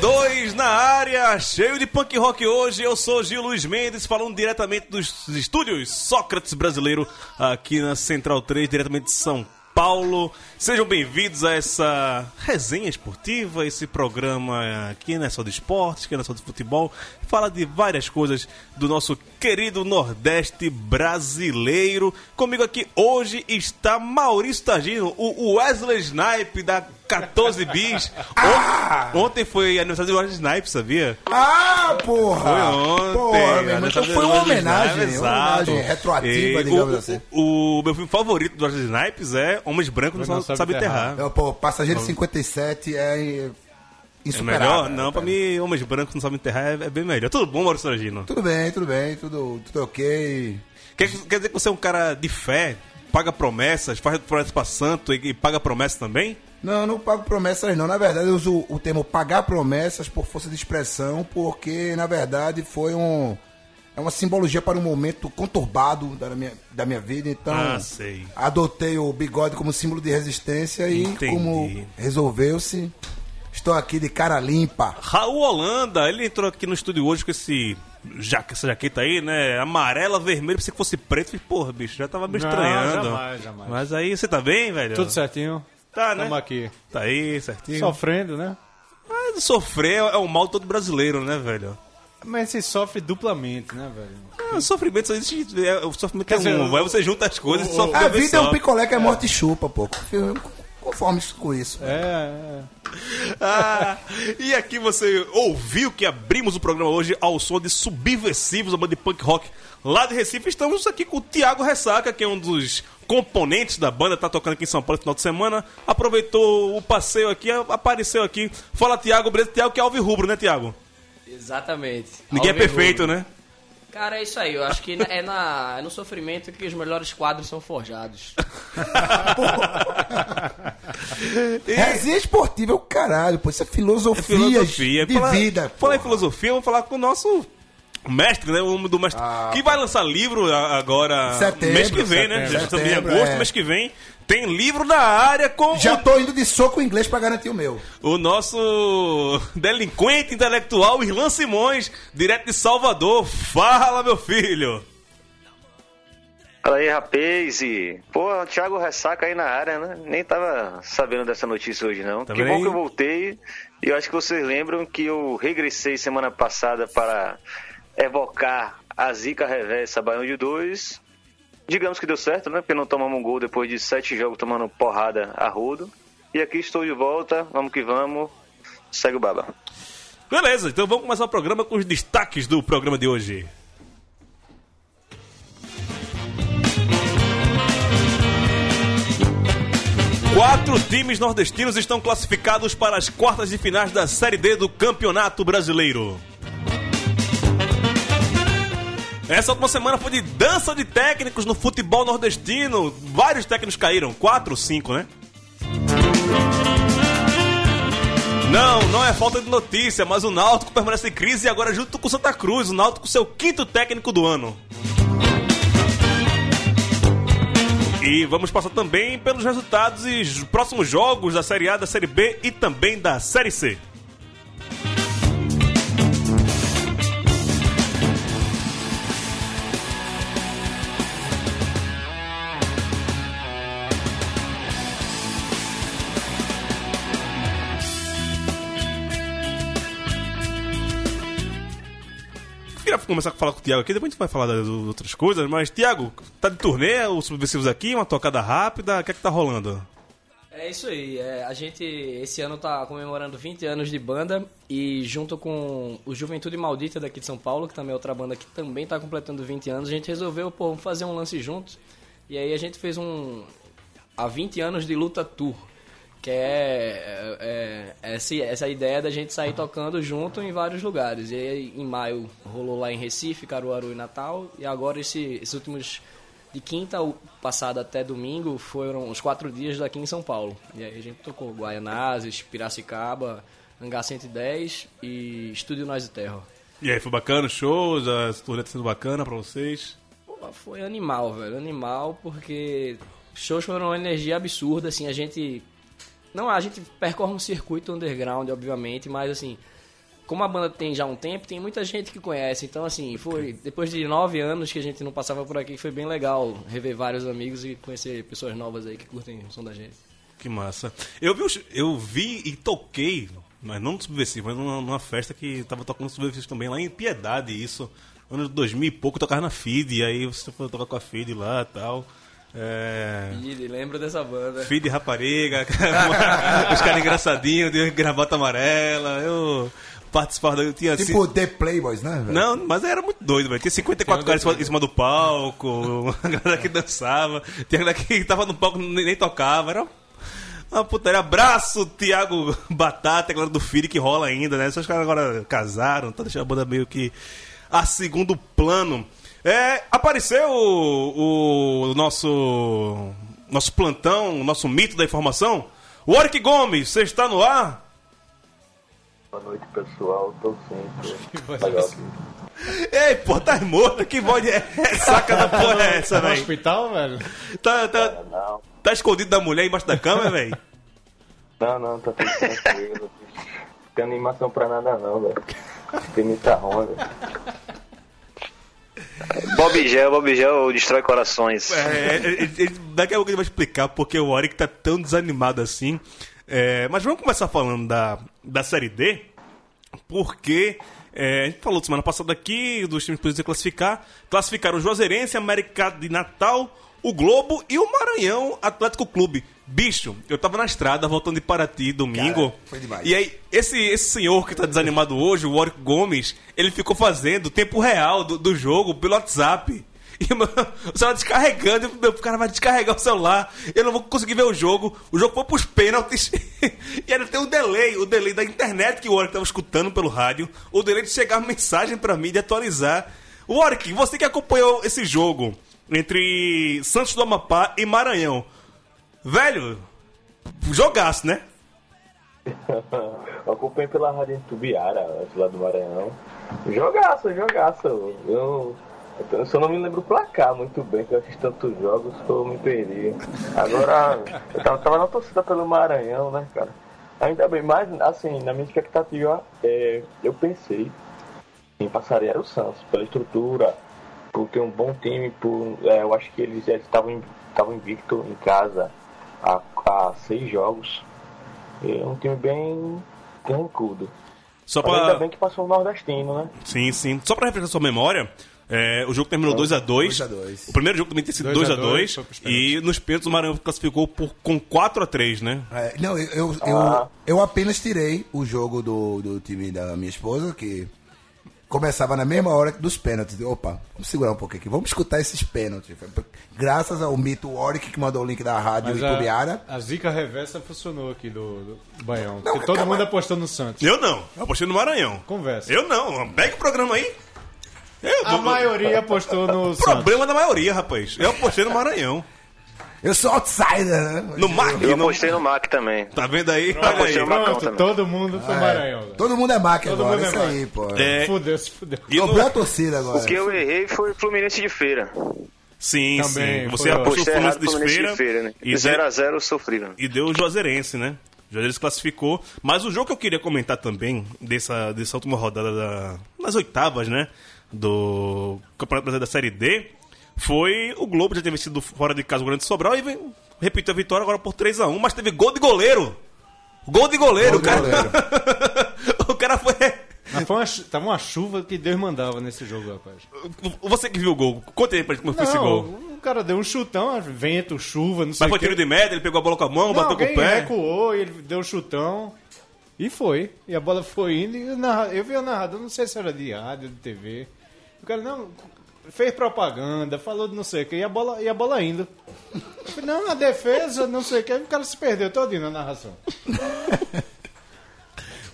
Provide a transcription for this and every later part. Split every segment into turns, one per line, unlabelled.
2 na área, cheio de punk rock hoje. Eu sou Gil Luiz Mendes, falando diretamente dos estúdios Sócrates Brasileiro, aqui na Central 3, diretamente de São Paulo. Sejam bem-vindos a essa resenha esportiva, esse programa que não é só de esportes, que não é só de futebol, fala de várias coisas do nosso querido Nordeste brasileiro. Comigo aqui hoje está Maurício Targino, o Wesley Snipe da 14 bis.
Ah!
Ontem foi aniversário do Wesley Snipe, sabia?
Ah, porra!
Foi ontem.
Porra, meu irmão, então foi uma homenagem,
Snipes,
uma homenagem retroativa,
E
digamos
o,
assim.
O, o meu filme favorito do Wesley Snipes é Homens Brancos Não, Sabe Enterrar.
Eu, pô, Passageiro 57 é
É melhor?
né,
Não, pra mim, Homens Brancos Não Sabem Enterrar é, é bem melhor. Tudo bom, Maurício Tragino?
Tudo bem, tudo bem, tudo, tudo ok.
Quer, quer dizer que você é um cara de fé, paga promessas, faz promessas pra santo e, e paga promessas também?
Não, eu não pago promessas não. Na verdade, eu uso o termo pagar promessas por força de expressão, porque, na verdade, foi um... É uma simbologia para um momento conturbado da minha, da minha vida, então...
Ah, sei.
Adotei o bigode como símbolo de resistência e,
Entendi.
como resolveu-se, estou aqui de cara limpa.
Raul Holanda, ele entrou aqui no estúdio hoje com esse ja- essa jaqueta aí, né? Amarela, vermelha, pensei que fosse preto. Falei, porra, bicho, já tava me
Não,
estranhando.
jamais, jamais.
Mas aí, você tá bem, velho?
Tudo certinho.
Tá, né?
Estamos aqui.
Tá aí, certinho.
Sofrendo, né?
Mas sofrer é o mal de todo brasileiro, né, velho?
Mas se sofre duplamente, né, velho?
Ah, o sofrimento só existe. é- O sofrimento
Quer
é
dizer,
um. Aí você junta as coisas e
o-
sofre
A vida é um picolé que é morte e chupa, pô. Conforme com isso.
É, é.
Ah, e aqui você ouviu que abrimos o programa hoje ao som de Subversivos, a banda de punk rock lá de Recife. Estamos aqui com o Thiago Ressaca, que é um dos componentes da banda, tá tocando aqui em São Paulo no final de semana. Aproveitou o passeio aqui, apareceu aqui. Fala, Thiago, beleza? Thiago que é Alves Rubro, né, Thiago?
Exatamente.
Ninguém é perfeito,
Rubro.
né?
Cara, é isso aí. Eu acho que é, na, é no sofrimento que os melhores quadros são forjados.
Resenha esportiva é o caralho, pô. Isso é filosofia,
filosofia.
de
Falar-
vida.
Falar em filosofia, vamos falar com o nosso mestre, né? O homem do mestre. que vai lançar livro agora.
Ah. Setembro,
mês que vem, né?
setembro.
Já estamos em
Setembro,
agosto,
é.
mês que vem. Tem livro na área com
Já
o,
tô indo de soco inglês pra garantir o meu.
o nosso delinquente intelectual Irlan Simões, direto de Salvador. Fala, meu filho!
Fala aí, rapaz. E... Pô, o Thiago Ressaca aí na área, né? Nem tava sabendo dessa notícia hoje, não.
Tá
que bom que eu voltei. E eu acho que vocês lembram que eu regressei semana passada para evocar a zica reversa Baião de 2. Digamos que deu certo, né? Porque não tomamos um gol depois de sete jogos tomando porrada a rodo. E aqui estou de volta. Vamos que vamos. Segue o baba.
Beleza, então vamos começar o programa com os destaques do programa de hoje. Quatro times nordestinos estão classificados para as quartas de finais da Série D do Campeonato Brasileiro. Essa última semana foi de dança de técnicos no futebol nordestino. Vários técnicos caíram, quatro, cinco, né? Não, não é falta de notícia, mas o Náutico permanece em crise e agora junto com o Santa Cruz, o Náutico seu quinto técnico do ano. E vamos passar também pelos resultados e os próximos jogos da Série A, da Série B e também da Série C. começar a falar com o Thiago aqui, depois a gente vai falar das outras coisas, mas Thiago, tá de turnê, os subversivos aqui, uma tocada rápida, o que é que tá rolando?
É isso aí. é, a gente esse ano tá comemorando 20 anos de banda e junto com o Juventude Maldita daqui de São Paulo, que também é outra banda que também tá completando 20 anos, a gente resolveu pô, fazer um lance juntos. E aí a gente fez um há 20 anos de luta tour, que é, é, é essa, essa ideia da gente sair tocando junto em vários lugares. E aí em maio rolou lá em Recife, Caruaru e Natal, e agora esse, esses últimos de quinta passada até domingo foram os quatro dias daqui em São Paulo. E aí a gente tocou Guaianazes, Piracicaba, Hangar 110 e Estúdio Nós e Terra.
E aí, foi bacana os shows? A turnê tá sendo bacana pra vocês?
Pô, Foi animal, velho. Animal, porque shows foram uma energia absurda, assim, a gente. Não, a gente percorre um circuito underground, obviamente, mas assim, como a banda tem já um tempo, tem muita gente que conhece. Então, assim, foi depois de nove anos que a gente não passava por aqui, foi bem legal rever vários amigos e conhecer pessoas novas aí que curtem o som da gente.
Que massa. Eu vi, eu vi e toquei, mas não no Subversivo, mas numa, numa festa que tava tocando Subversivo também, lá em Piedade, isso. Ano de 2000 e pouco, eu tocava na FID, aí você foi tocar com a FID lá e tal. É...
E lembro dessa banda.
FID rapariga, os caras engraçadinhos, de gravata amarela, eu participava, eu tinha...
Tipo The Playboys, né? velho?
Não, mas era muito doido, velho. Tinha 54 caras em cima- em cima do palco, a galera que dançava, tinha a galera que tava no palco e nem, nem tocava. Era uma putaria. Abraço, Thiago Batata, a galera do Filho que rola ainda, né? Só os caras agora casaram, tá deixando a banda meio que a segundo plano. É, apareceu o, o nosso nosso plantão, o nosso mito da informação. Warwick Gomes, você está no ar?
Boa noite, pessoal. Tô sempre. Legal aqui.
Ei, pô, tá morto? Que voz é saca da porra é essa,
Tá no
velho?
hospital, velho?
Tá, tá,
Não,
tá escondido da mulher embaixo da cama, velho?
não, não, tá tudo tranquilo. Não tem animação pra nada, não, velho. Tem muita onda.
Bob Gel, Bob Gel destrói corações.
É, ele- ele- daqui a pouco ele vai explicar porque o Warwick tá tão desanimado assim. É, mas vamos começar falando da, da Série D, porque é, a gente falou semana passada aqui dos times que podiam classificar. Classificaram o Juazeirense, América de Natal, o Globo e o Maranhão Atlético Clube. Bicho, eu tava na estrada voltando de Paraty domingo.
Cara, foi demais.
E aí, esse, esse senhor que tá desanimado hoje, o Warwick Gomes, ele ficou fazendo tempo real do, do jogo pelo WhatsApp. E meu, o celular descarregando, e meu cara vai descarregar o celular, eu não vou conseguir ver o jogo. O jogo foi pros pênaltis. e ainda tem o delay, o delay da internet que o Warwick tava escutando pelo rádio, o delay de chegar mensagem pra mim, de atualizar. Warwick, você que acompanhou esse jogo entre Santos do Amapá e Maranhão. Velho, jogaço, né?
Eu acompanhei pela Rádio Tubiara, lá do Maranhão. Jogaço, jogaço. Eu, eu só não me lembro o placar muito bem, que eu assisti tantos jogos que eu me perdi. Agora, eu tava, tava na torcida pelo Maranhão, né, cara? Ainda bem, mas assim, na minha expectativa, é, eu pensei quem passaria era o Santos, pela estrutura, por ter um bom time, por, é, eu acho que eles já estavam estavam invicto em casa há, há seis jogos. É um time bem tranquilo.
Só
Mas ainda
pra...
bem que passou o nordestino, né?
Sim, sim. Só pra refrescar sua memória, é, o jogo terminou 2x2.
2 a 2.
O primeiro jogo também tem sido
2 a
2x2.
foi pros
E nos pênaltis o Maranhão classificou por, com 4x3, né?
É, não, eu, eu, eu,
Ah.
eu apenas tirei o jogo do, do time da minha esposa, que começava na mesma hora dos pênaltis. Opa, vamos segurar um pouquinho aqui, vamos escutar esses pênaltis. Graças ao mito Warwick que mandou o link da rádio
Mas
Itubiara.
a, a zica reversa funcionou aqui do, do Baião.
Não,
porque todo
calma.
mundo apostou no Santos.
Eu não. Eu apostei no Maranhão.
Conversa.
Eu não. Pega o programa aí. Eu,
A
do-
maioria apostou no Santos.
Problema da maioria, rapaz. Eu apostei no Maranhão.
Eu sou outsider, né?
No Mac.
Eu apostei no Mac também.
Tá vendo aí?
Pronto,
Olha aí.
Pronto,
também.
todo mundo foi Maranhão. velho.
Todo mundo é Mac
Todo
agora,
mundo é
isso
Mac.
aí, pô.
É,
Fudeu, se fudeu.
e no-
Dobrou a torcida agora.
O que eu errei foi Fluminense de Feira.
Sim,
Também,
sim. Você apostou Fluminense de
Fluminense
Feira.
de Feira, né?
E,
0x0 sofrível.
e deu o Juazeirense, né? O Juazeirense classificou. Mas o jogo que eu queria comentar também, dessa, dessa última rodada da, das oitavas, né? Do Campeonato Brasileiro da Série D, foi o Globo já ter vencido fora de casa o Grande Sobral e vem, repetiu a vitória agora por 3x1, mas teve gol de goleiro. Gol de goleiro,
Gol de
o cara.
goleiro.
o cara foi.
Mas foi uma, tava uma chuva que Deus mandava nesse jogo, rapaz.
Você que viu o gol, conta aí pra gente como foi esse gol.
Não, cara deu um chutão, vento, chuva, não sei
Mas
o
foi tiro de média, ele pegou a bola com a mão,
Não,
bateu com
alguém
o pé.
recuou, e ele deu um chutão. E foi. E a bola foi indo. E o narra- eu vi o narrador, não sei se era de rádio, de TV. O cara, não, fez propaganda, falou de não sei o que, e a bola, e a bola indo. Falei, não, a defesa, não sei o que, o cara se perdeu todinho na narração.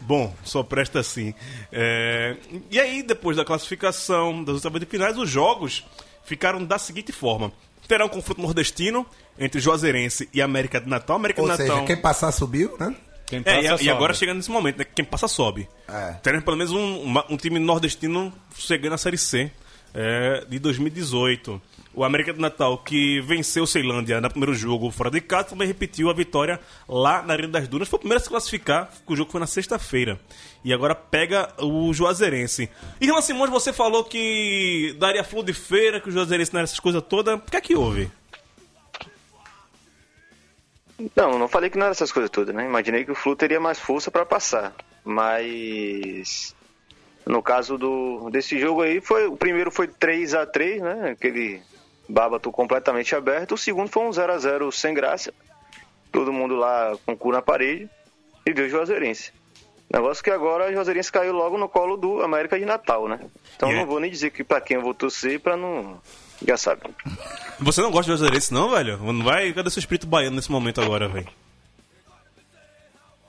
Bom, só presta assim. É, E aí, depois da classificação das oitavas de finais, os jogos ficaram da seguinte forma. Terá um confronto nordestino entre Juazeirense e América de Natal. América
Ou
de
seja,
Natal...
quem passar subiu, né?
Quem
É, e, e
sobe.
agora chegando nesse momento, né? Quem passa sobe.
É.
Teremos pelo menos um, uma- um time nordestino chegando na Série C é, de 2018. O América de Natal, que venceu o Ceilândia no primeiro jogo fora de casa, também repetiu a vitória lá na Arena das Dunas. Foi o primeiro a se classificar, o jogo foi na sexta-feira. E agora pega o Juazeirense. E Simões, você falou que daria flor de feira, que o Juazeirense não era essas coisas todas. O que é que houve?
Não, não falei que não era essas coisas todas, né? Imaginei que o Flu teria mais força para passar. Mas no caso do desse jogo aí, foi o primeiro foi 3 a 3 né? Aquele bábato completamente aberto. O segundo foi um 0 a 0 sem graça. Todo mundo lá com o cu na parede. E deu Juazeirense. Negócio que agora a Juazeirense caiu logo no colo do América de Natal, né? Então
É.
não vou nem dizer que para quem eu vou torcer pra não. Já sabe.
Você não gosta de Juazeirense, não, velho? Não vai? Cadê seu espírito baiano nesse momento agora, velho?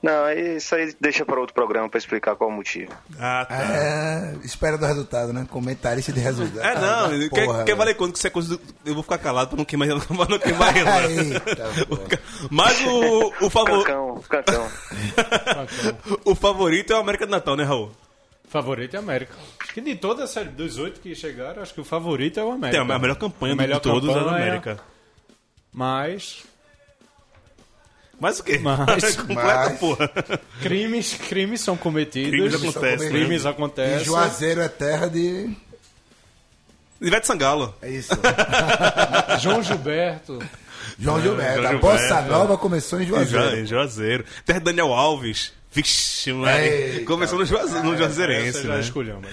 Não, isso aí deixa para outro programa para explicar qual o motivo.
Ah, tá.
É, espera do resultado, né? Comentarista de resultado.
É, não,
Ah,
quer,
porra,
quer valer quanto que isso é coisa do... Eu vou ficar calado pra não queimar, pra não queimar relance.
Eita, porra.
Mas o, o, favor...
Cancão, cancão.
o favorito é o América do Natal, né, Raul?
Favorito é a América. Acho que de toda a série dos oito que chegaram, acho que o favorito é o
Tem
América.
a melhor campanha
A melhor
de todos é o
campanha,
América.
Mas
Mas o quê?
Mas-
Completa,
mas-
porra.
crimes, crimes são cometidos.
Crimes acontecem.
comer-
Crimes
E
acontecem.
Juazeiro é terra de.
Ivete Sangalo.
É isso.
João Gilberto.
João Gilberto.
João
A bossa
Gilberto.
nova começou em Juazeiro.
Juazeiro. Juazeiro. Terra de Daniel Alves. Vixe.
Eita,
Começou no, Juaze... no Juazeirense, né?
escolhemos. né?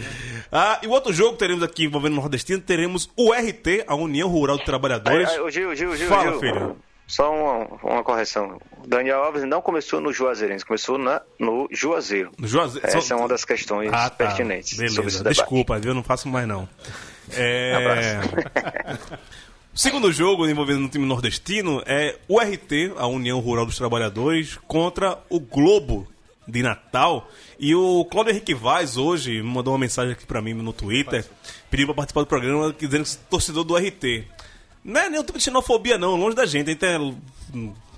Ah, e o outro jogo que teremos aqui envolvendo o Nordestino, teremos o RT, a União Rural de Trabalhadores.
aí, ô, Gil, Gil, Gil,
Fala,
Gil.
filho.
Só uma, uma correção. Daniel Alves não começou no Juazeirense, começou na, no Juazeiro.
No Juazeiro.
Essa
Só-
é uma das questões
Ah, tá.
pertinentes
Beleza, desculpa, viu? Eu não faço mais não. É... o segundo jogo envolvendo no time nordestino é o RT, a União Rural dos Trabalhadores, contra o Globo de Natal. E o Cláudio Henrique Vaz hoje mandou uma mensagem aqui pra mim no Twitter, pediu pra participar do programa, dizendo que é torcedor do RT. Não é nenhum tipo de xenofobia não, longe da gente, a gente é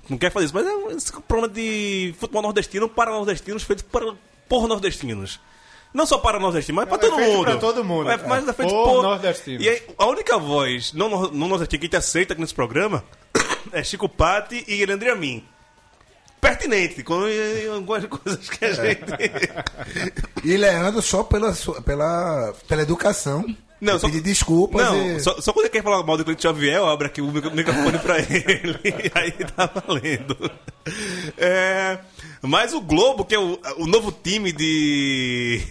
não quer fazer isso, mas é um esse programa de futebol nordestino para nordestinos, feito para, por nordestinos. Não só para nordestinos, mas para
é
todo
feito
mundo.
pra todo mundo.
É, mas é feito
Por
por
nordestinos.
E aí, a única voz não, não nordestina que a gente aceita aqui nesse programa é Chico Patti e Leandro Amin. Pertinente, com eh, algumas coisas que a gente.
E Leandro só pela, sua- pela, pela educação.
Não,
Eu
só-
pedi desculpas.
Não,
e-
só, só quando ele quer falar mal do Cliente Xavier, eu abro aqui o micro- microfone pra ele. aí tá valendo. É, mas o Globo, que é o, o novo time de.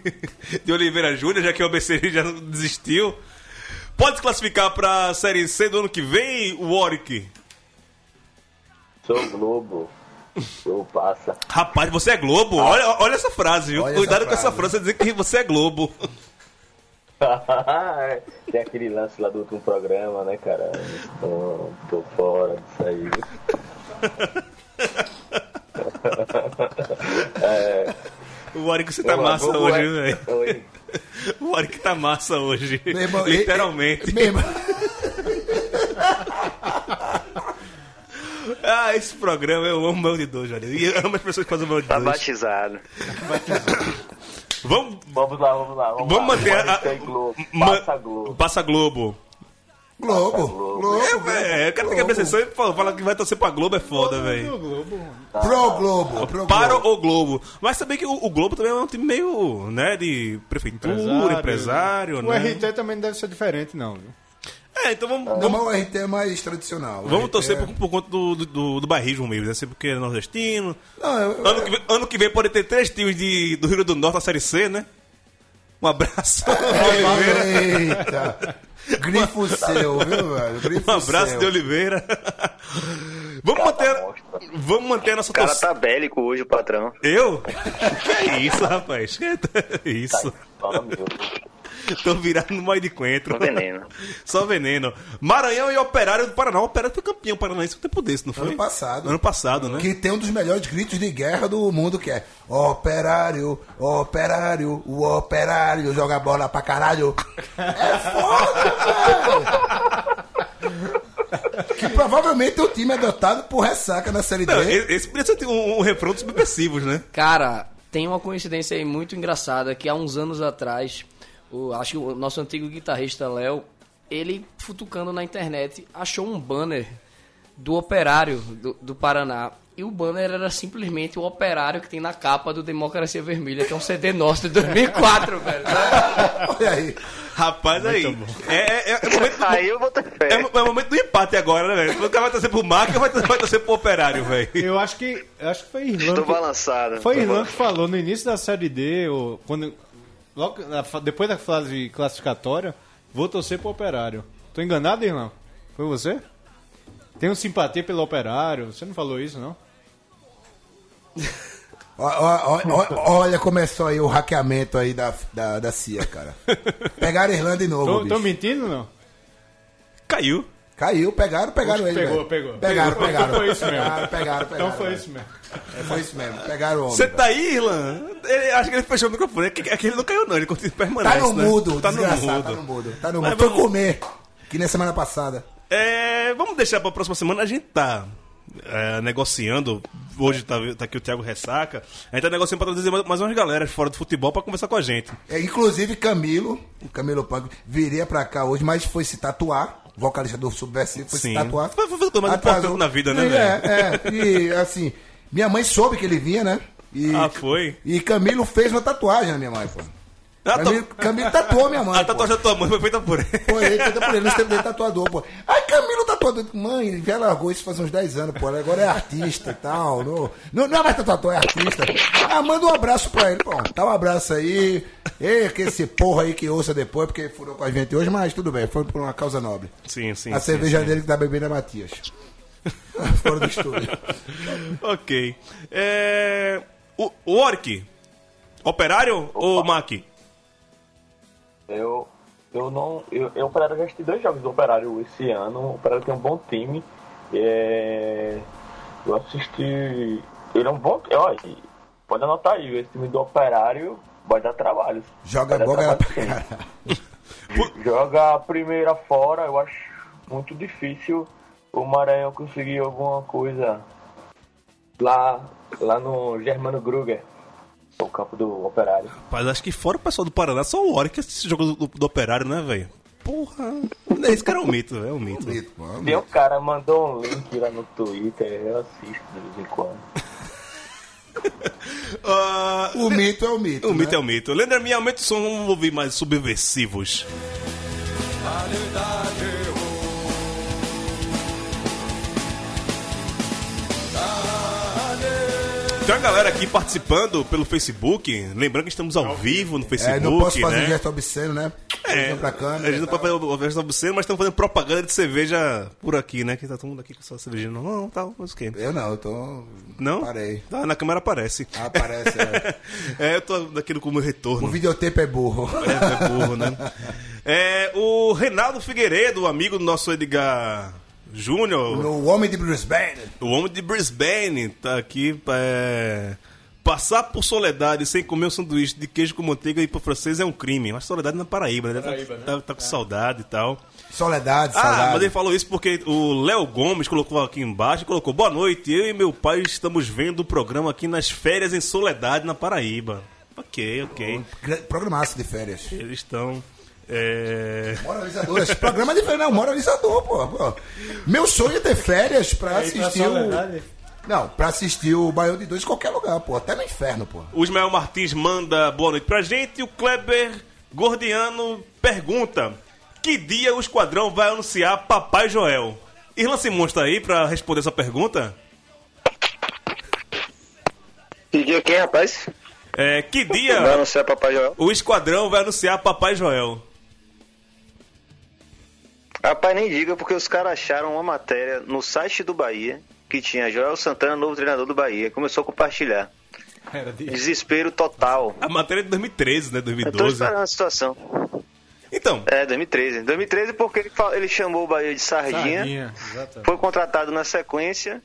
de Oliveira Júnior, já que o ABC já desistiu, pode se classificar pra Série C do ano que vem, o Warwick?
Sou Globo. Show passa.
Rapaz, você é Globo? Olha, olha essa frase, viu?
Olha
Cuidado
essa
com essa
frase.
frase, dizer que você é Globo.
Tem aquele lance lá do último programa, né, cara? Tô, tô fora disso aí.
O Warwick, você tá
Ô,
massa
Globo
hoje,
é-
velho?
Oi.
O Warwick tá massa hoje.
Irmão,
Literalmente.
e-
Ah, esse programa eu amo o Mel de Dois, velho. E amo as pessoas que fazem o Mel de
Tá
Dois.
batizado.
Vamos,
Vamos lá, vamos lá. Vamos,
vamos
lá.
manter a.
Globo.
ma-
Passa Globo.
Passa Globo.
Globo.
Globo.
Globo.
É, o cara tem que abrir sessão e fala fala que vai torcer pra Globo é foda, velho.
O Globo.
Pro Globo. Pro
Para
Globo.
o Globo. Mas também que o, o Globo também é um time meio, né, de prefeitura, empresário,
O
né?
RT também não deve ser diferente, não, viu?
É, então vamos,
Não,
vamos,
mas o RT é mais tradicional.
Vamos
RT
torcer
é-
por, por conta do, do, do bairrismo mesmo, né? Sempre porque é nordestino.
Não, eu-
Ano que, vem, ano que vem pode ter três times de, do Rio do Norte na Série C, né? Um abraço. Oliveira.
Eita! Grifo seu, viu, velho? Grifo
Um abraço
seu.
de Oliveira. Vamos manter, vamos manter a nossa
O cara
torcida.
tá bélico hoje, o patrão.
Eu? Que é isso, rapaz? Que é isso?
Fala, meu.
Tô virado no moio de coentro.
Só veneno.
Só veneno. Maranhão e Operário do Paraná. O Operário foi campeão paranaense um tempo desse, não foi?
Ano passado.
Ano passado, né?
Que tem um dos melhores gritos de guerra do mundo, que é Operário, operário, o operário joga bola pra caralho. É foda, velho! Que provavelmente o time é dotado por ressaca na Série D.
Não, e- esse podia ser um, um refrão dos subversivos, né?
Cara, tem uma coincidência aí muito engraçada que há uns anos atrás, o, acho que o nosso antigo guitarrista Léo, ele futucando na internet, achou um banner do operário do, do Paraná. E o banner era simplesmente o operário que tem na capa do Democracia Vermelha, que é um CD nosso de 2004, velho.
Olha aí.
Rapaz, aí. É, é, é, é momento,
Aí eu vou ter fé.
é, é momento do empate agora, né, velho? O cara vai torcer pro Marca ou vai, vai torcer pro Operário, velho?
Eu acho que. eu Acho que foi Irlanda.
Estou balançado.
Foi Irlanda que falou no início da série D, ou quando. Logo, depois da fase classificatória, vou torcer pro operário. Tô enganado, Irlão? Foi você? Tenho simpatia pelo operário. Você não falou isso, não?
Ó, ó, olha, começou aí o hackeamento aí da, da, da CIA, cara. Pegaram a Irlanda de novo,
Tô,
bicho.
tô mentindo, não?
Caiu.
Caiu, pegaram, pegaram ele.
pegou,
velho.
pegou.
Pegaram,
Pegou,
pegaram.
foi isso mesmo.
Pegaram, pegaram, pegaram.
Então foi
velho.
isso mesmo.
É, foi isso mesmo. Pegaram o homem.
Você tá aí, Irlan? Ele, acho que ele fechou o microfone. É que, é ele não caiu, não. Ele continua permanece.
Tá no
né?
mudo,
Tá no
desgraçado,
mudo.
tá no mudo. Tá no
Mas
mudo. Foi
vamos-
comer, que nem semana passada.
É, vamos deixar pra próxima semana. A gente tá é, negociando. Hoje tá, tá aqui o Thiago Ressaca. A gente tá negociando pra trazer mais, mais umas galeras fora do futebol pra conversar com a gente.
É, inclusive, Camilo, o Camilo Punk, viria pra cá hoje, mas foi se tatuar. Vocalista do Subversivo foi
Sim.
se tatuar.
Foi- foi tudo mais importante na vida, né,
E,
velho?
É, é. E, assim, minha mãe soube que ele vinha, né? E,
Ah, foi?
E Camilo fez uma tatuagem na minha mãe, pô.
Ah,
Camilo, Camilo tatuou minha mãe.
a
pô.
tatuagem da tua mãe foi feita por ele.
Foi ele, feita por ele, nós temos dele tatuador, pô. Ai, Camilo tatuador. Mãe, já largou isso faz uns 10 anos, pô. Agora é artista e tal. Não, não, não é mais tatuador, é artista. Ah, manda um abraço pra ele, pô. Dá um abraço aí. Ei, que esse porra aí que ouça depois, porque furou com a gente hoje, mas tudo bem, foi por uma causa nobre.
Sim, sim.
a
sim,
cerveja
sim.
dele que tá bebendo é Matias. Fora do estúdio.
Ok. É... O, o Orc, operário ou Mac?
Eu, eu não. Eu, eu, o Operário já assisti dois jogos do Operário esse ano. O Operário tem um bom time. É, eu assisti. Ele é um bom. Olha, pode anotar aí, esse time do Operário vai dar trabalho.
Joga bola pra
trabalho,
caralho.
Joga a primeira fora, eu acho muito difícil o Maranhão conseguir alguma coisa lá, lá no Germano Gruger, o campo do Operário.
Rapaz, acho que fora o pessoal do Paraná, só o Orc que assiste esse jogo do, do operário, né, velho? Porra. Esse cara é um mito, é um mito.
Bonito, pô,
Tem um cara mandou um link lá no Twitter, eu assisto de vez em quando.
Ah,
O mito é o mito.
o
né?
mito é o mito. Lembra minha aumenta o som, vamos ouvir mais subversivos. Tem uma galera aqui participando pelo Facebook. Lembrando que estamos ao vivo no Facebook.
É, não posso fazer
né?
gesto obsceno, né?
É,
Pra
a
câmera.
gente não pode fazer o verso obsceno, mas estamos fazendo propaganda de cerveja por aqui, né? Que tá todo mundo aqui com sua cervejinha na mão tal, mas o quê?
Eu não, eu tô.
Não?
Parei.
Ah, na câmera aparece.
Ah, aparece, é.
é, eu tô daquilo como retorno.
O videotape é burro.
É, é burro, né? É, o Reinaldo Figueiredo, amigo do nosso Edgar Júnior,
No Homem de Brisbane.
o homem de Brisbane, tá aqui. É, passar por Soledade sem comer um sanduíche de queijo com manteiga e para francês é um crime. Mas Soledade na Paraíba, né? Tá- tá, tá com saudade e tal.
Soledade,
Ah,
saudade.
mas ele falou isso porque o Léo Gomes colocou aqui embaixo, colocou, boa noite, eu e meu pai estamos vendo o programa aqui nas férias em Soledade, na Paraíba. Ok, ok.
Gra- Programaço de férias.
Eles estão... É...
Moralizador. Esse programa é de férias, não, moralizador, pô, pô. Meu sonho é ter férias pra
pra
assistir o. Não, pra assistir o Baião de Dois em qualquer lugar, pô. Até no inferno, pô.
O Ismael Martins manda boa noite pra gente e o Kleber Gordiano pergunta que dia o Esquadrão vai anunciar Papai Joel? Irlan Simões tá aí pra responder essa pergunta?
Que dia quem, rapaz?
É, que
Vai
dia
anunciar Papai Joel?
o esquadrão vai anunciar Papai Joel?
Rapaz, nem diga, porque os caras acharam uma matéria no site do Bahia que tinha Joel Santana, novo treinador do Bahia. Começou a compartilhar.
De...
Desespero total.
A matéria é de 2013, né?
Eu tô
2012.
esperando a situação.
Então,
É, 2013. 2013 porque ele, chamou o Bahia de sardinha,
Sardinha,
foi contratado na sequência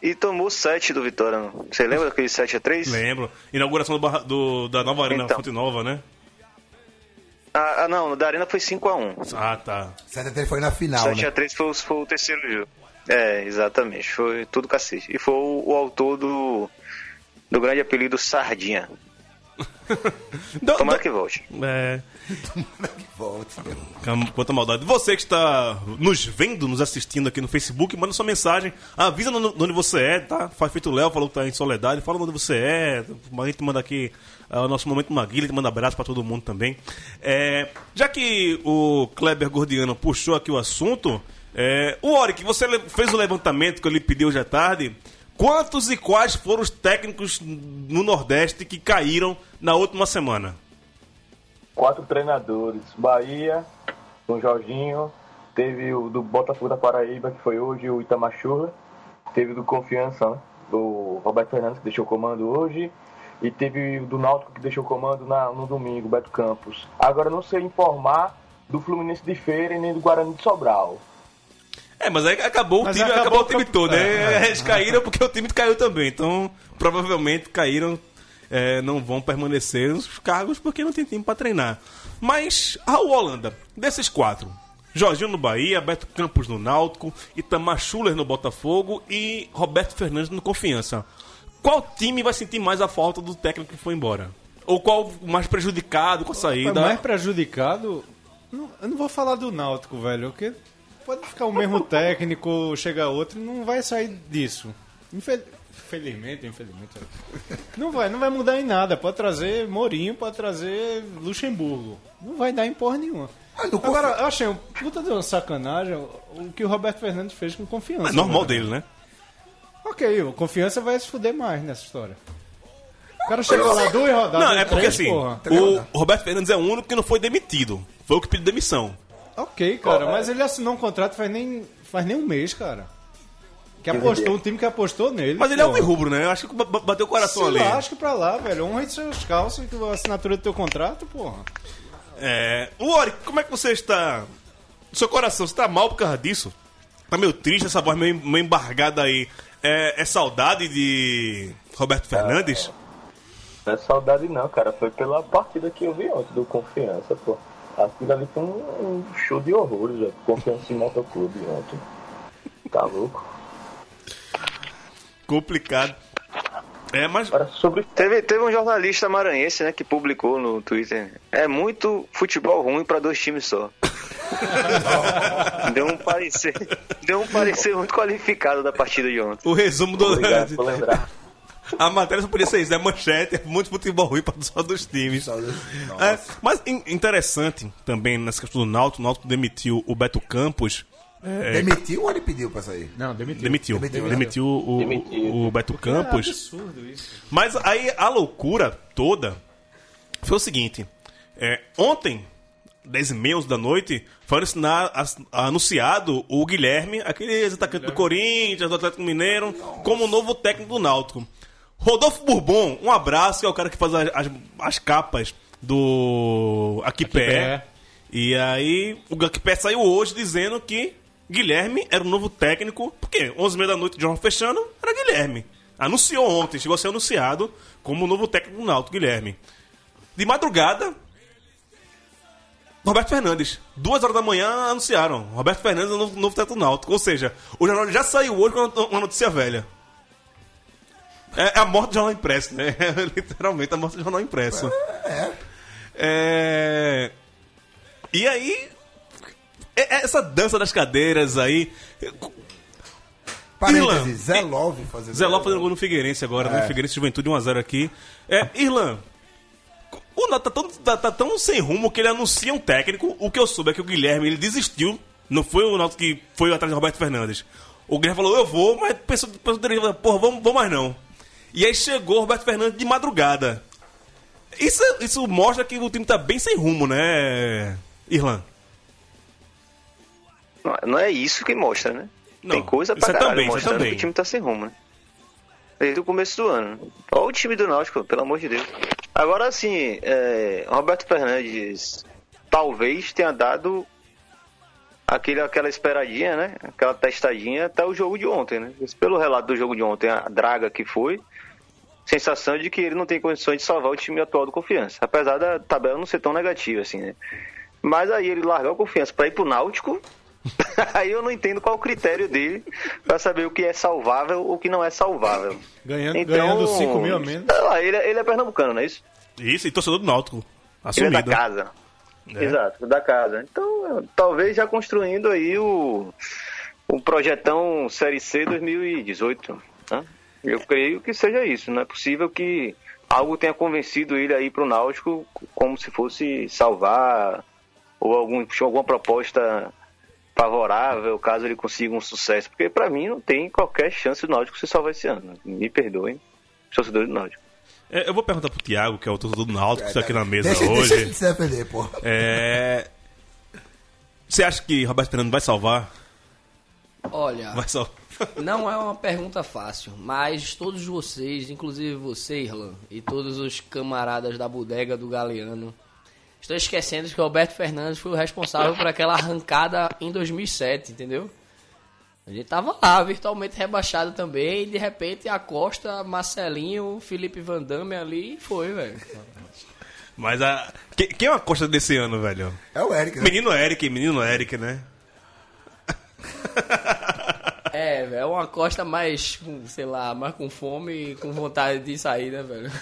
e tomou 7 do Vitória. Você lembra daquele 7 a 3
lembro. Inauguração do do- da nova Arena
Então.
Fonte Nova, né?
Ah, ah, não, no da Arena foi 5x1.
Ah, tá.
73 foi na final,
7
né?
a 3 foi, o- foi o terceiro jogo. É, exatamente. Foi tudo cacete. E foi o, o autor do, do grande apelido Sardinha.
Do-
Tomara
do-
que volte.
É,
Volte.
Cam- Quanta maldade. Você que está nos vendo, nos assistindo aqui no Facebook, manda sua mensagem. Avisa no- de onde você é, tá? Faz feito o Léo, falou que tá em Soledade. Fala de onde você é. A gente manda aqui ah, o nosso momento Maguila, a gente manda abraço pra todo mundo também. É, já que o Kleber Gordiano puxou aqui o assunto, é, o Oric, você fez o levantamento que eu lhe pedi hoje à tarde. Quantos e quais foram os técnicos no Nordeste que caíram na última semana?
Quatro treinadores. Bahia, o Jorginho. Teve o do Botafogo da Paraíba, que foi hoje, o Itamachula. Teve o do Confiança, né? o Roberto Fernandes, que deixou o comando hoje. E teve o do Náutico, que deixou o comando na- no domingo, Beto Campos. Agora, não sei informar do Fluminense de Feira e nem do Guarani de Sobral.
É, mas aí acabou o
Mas
time,
acabou
acabou,
o
time todo, né?
É,
Eles caíram porque o time caiu também. Então, provavelmente caíram, é, não vão permanecer nos cargos porque não tem time pra treinar. Mas a Holanda, desses quatro, Jorginho no Bahia, Beto Campos no Náutico, Itamar Schuller no Botafogo e Roberto Fernandes no Confiança. Qual time vai sentir mais a falta do técnico que foi embora? Ou qual o mais prejudicado com a saída?
mais prejudicado. não- eu não vou falar do Náutico, velho, porque pode ficar o mesmo técnico, chega outro, não vai sair disso. Infel- Infelizmente, infelizmente. Não vai, não vai mudar em nada. Pode trazer Mourinho, pode trazer Luxemburgo. Não vai dar em porra nenhuma.
Ah,
Agora, eu achei um puta de uma sacanagem o que o Roberto Fernandes fez com confiança.
É normal
velho.
dele, né?
Ok, o confiança vai se fuder mais nessa história. O cara chegou lá duas rodadas.
Não, é porque
três,
assim,
porra.
o Roberto Fernandes é o único que não foi demitido. Foi o que pediu demissão.
Ok, cara, mas ele assinou um contrato faz nem, faz nem um mês, cara. Que apostou, um time que apostou nele.
Mas ele é um rubro, né? Eu acho que ba- bateu o coração
Se
ali.
lasque pra lá, velho. Honra de seus calços, que a assinatura do teu contrato, porra.
É... O Ori, como é que você está? Seu coração, você tá mal por causa disso? Tá meio triste, essa voz meio, meio embargada aí. É, é saudade de Roberto Fernandes?
Não é saudade não, cara. Foi pela partida que eu vi ontem do Confiança, pô. Aquilo ali foi um, um show de horrores, velho. Confiança em Motoclube ontem. Tá louco.
Complicado. É, mas
sobre
Teve, teve um jornalista maranhense, né, que publicou no Twitter. É muito futebol ruim pra dois times só. deu um parecer, deu um parecer muito qualificado da partida de ontem.
o resumo do.
Obrigado por lembrar.
A matéria só podia ser isso, é manchete, é muito futebol ruim para só dos times. É, mas in- interessante também nessa questão do Náutico, o Náutico demitiu o Beto Campos. É,
Demitiu ou ele pediu pra sair?
Não, demitiu.
demitiu,
Demitiu,
demitiu,
né?
o,
Demitiu.
o Beto
É
Campos.
absurdo isso.
Mas aí a loucura toda foi o seguinte: é, ontem, 10 e meia, 11 da noite, foi anunciado, anunciado o Guilherme, aquele ex-atacante do Corinthians, do Atlético Mineiro, como novo técnico do Náutico. Rodolfo Bourbon, um abraço, que é o cara que faz as, as, as capas do Aqui, Pé.
Pé.
E aí o Aqui Pé saiu hoje dizendo que Guilherme era o novo técnico, porque 11 e meia da noite, João fechando, era Guilherme. Anunciou ontem, chegou a ser anunciado como o novo técnico do Náutico, Guilherme. De madrugada, Roberto Fernandes. Duas horas da manhã anunciaram. Roberto Fernandes é o novo, novo técnico do Náutico. Ou seja, o jornal já saiu hoje com uma notícia velha. É a morte do jornal impresso, né? Literalmente a morte do jornal impresso. É. E aí. é- é Essa dança das cadeiras aí.
Parênteses. Zé Love fazendo.
Zé Lopes fazendo gol no Figueirense agora, né? Figueirense Juventude 1x0 aqui. É, Irlan, o Náutico tá tão, tá, tá tão sem rumo que ele anuncia um técnico. O que eu soube é que o Guilherme ele desistiu. Não foi o Náutico que foi atrás de Roberto Fernandes. O Guilherme falou, eu vou, mas pensou, pensou dele, porra, vamos, vamos mais não. E aí chegou o Roberto Fernandes de madrugada. Isso, isso mostra que o time tá bem sem rumo, né, Irlan?
Não, não é isso que mostra, né?
Não,
Tem coisa pra
é
caralho
também, é
mostrando
também.
que o time tá sem rumo, né? Desde o começo do ano. Olha o time do Náutico, pelo amor de Deus. Agora, assim, é, Roberto Fernandes talvez tenha dado aquele, aquela esperadinha, né? Aquela testadinha até o jogo de ontem, né? Pelo relato do jogo de ontem, a draga que foi, sensação de que ele não tem condições de salvar o time atual do Confiança. Apesar da tabela não ser tão negativa, assim, né? Mas aí ele largar o Confiança pra ir pro Náutico, aí eu não entendo qual o critério dele pra saber o que é salvável ou o que não é salvável.
Ganhando,
Então,
ganhando 5 mil a menos.
lá, ele, é- ele é pernambucano, não é isso?
Isso, e torcedor do Náutico.
Ele é
Assumido.
da casa.
É.
Exato, da casa. Então, talvez já construindo aí o, o projetão Série C 2018. Né? Eu creio que seja isso. Não é possível que algo tenha convencido ele aí pro Náutico como se fosse salvar ou algum, alguma proposta favorável caso ele consiga um sucesso. Porque pra mim não tem qualquer chance do Náutico se salvar esse ano. Me perdoem, torcedores do Náutico.
É, eu vou perguntar pro Thiago, que é o torcedor do Náutico, que está aqui na mesa
Deixa, deixa ele
hoje.
se defender, pô.
É... Você acha que Roberto Fernando vai salvar?
Olha,
Vai salvar.
Não é uma pergunta fácil, mas todos vocês, inclusive você, Irlan, e todos os camaradas da bodega do Galeano, estão esquecendo que o Roberto Fernandes foi o responsável por aquela arrancada em 2007, entendeu? A gente tava lá, virtualmente rebaixado também, e de repente a Costa, Marcelinho, Felipe Van Damme ali e foi, velho.
Mas a. Quem, quem é a costa desse ano, velho?
É o Eric, né?
Menino Eric, menino Eric, né?
É, velho, é uma Costa mais, sei lá, mais com fome e com vontade de sair, né, velho?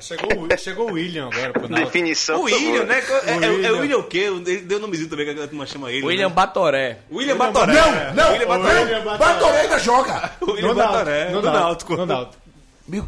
Chegou, o- chegou o William agora pro.
Definição.
O. William, né? É, é- é o
William.
William o quê? Ele deu um nomezinho também que a turma chama ele.
William
né?
Batoré.
William Batoré.
Não, não,
William Batoré.
William.
Batoré ainda joga.
William
No
Batoré,
no
Náutico.
No Náutico.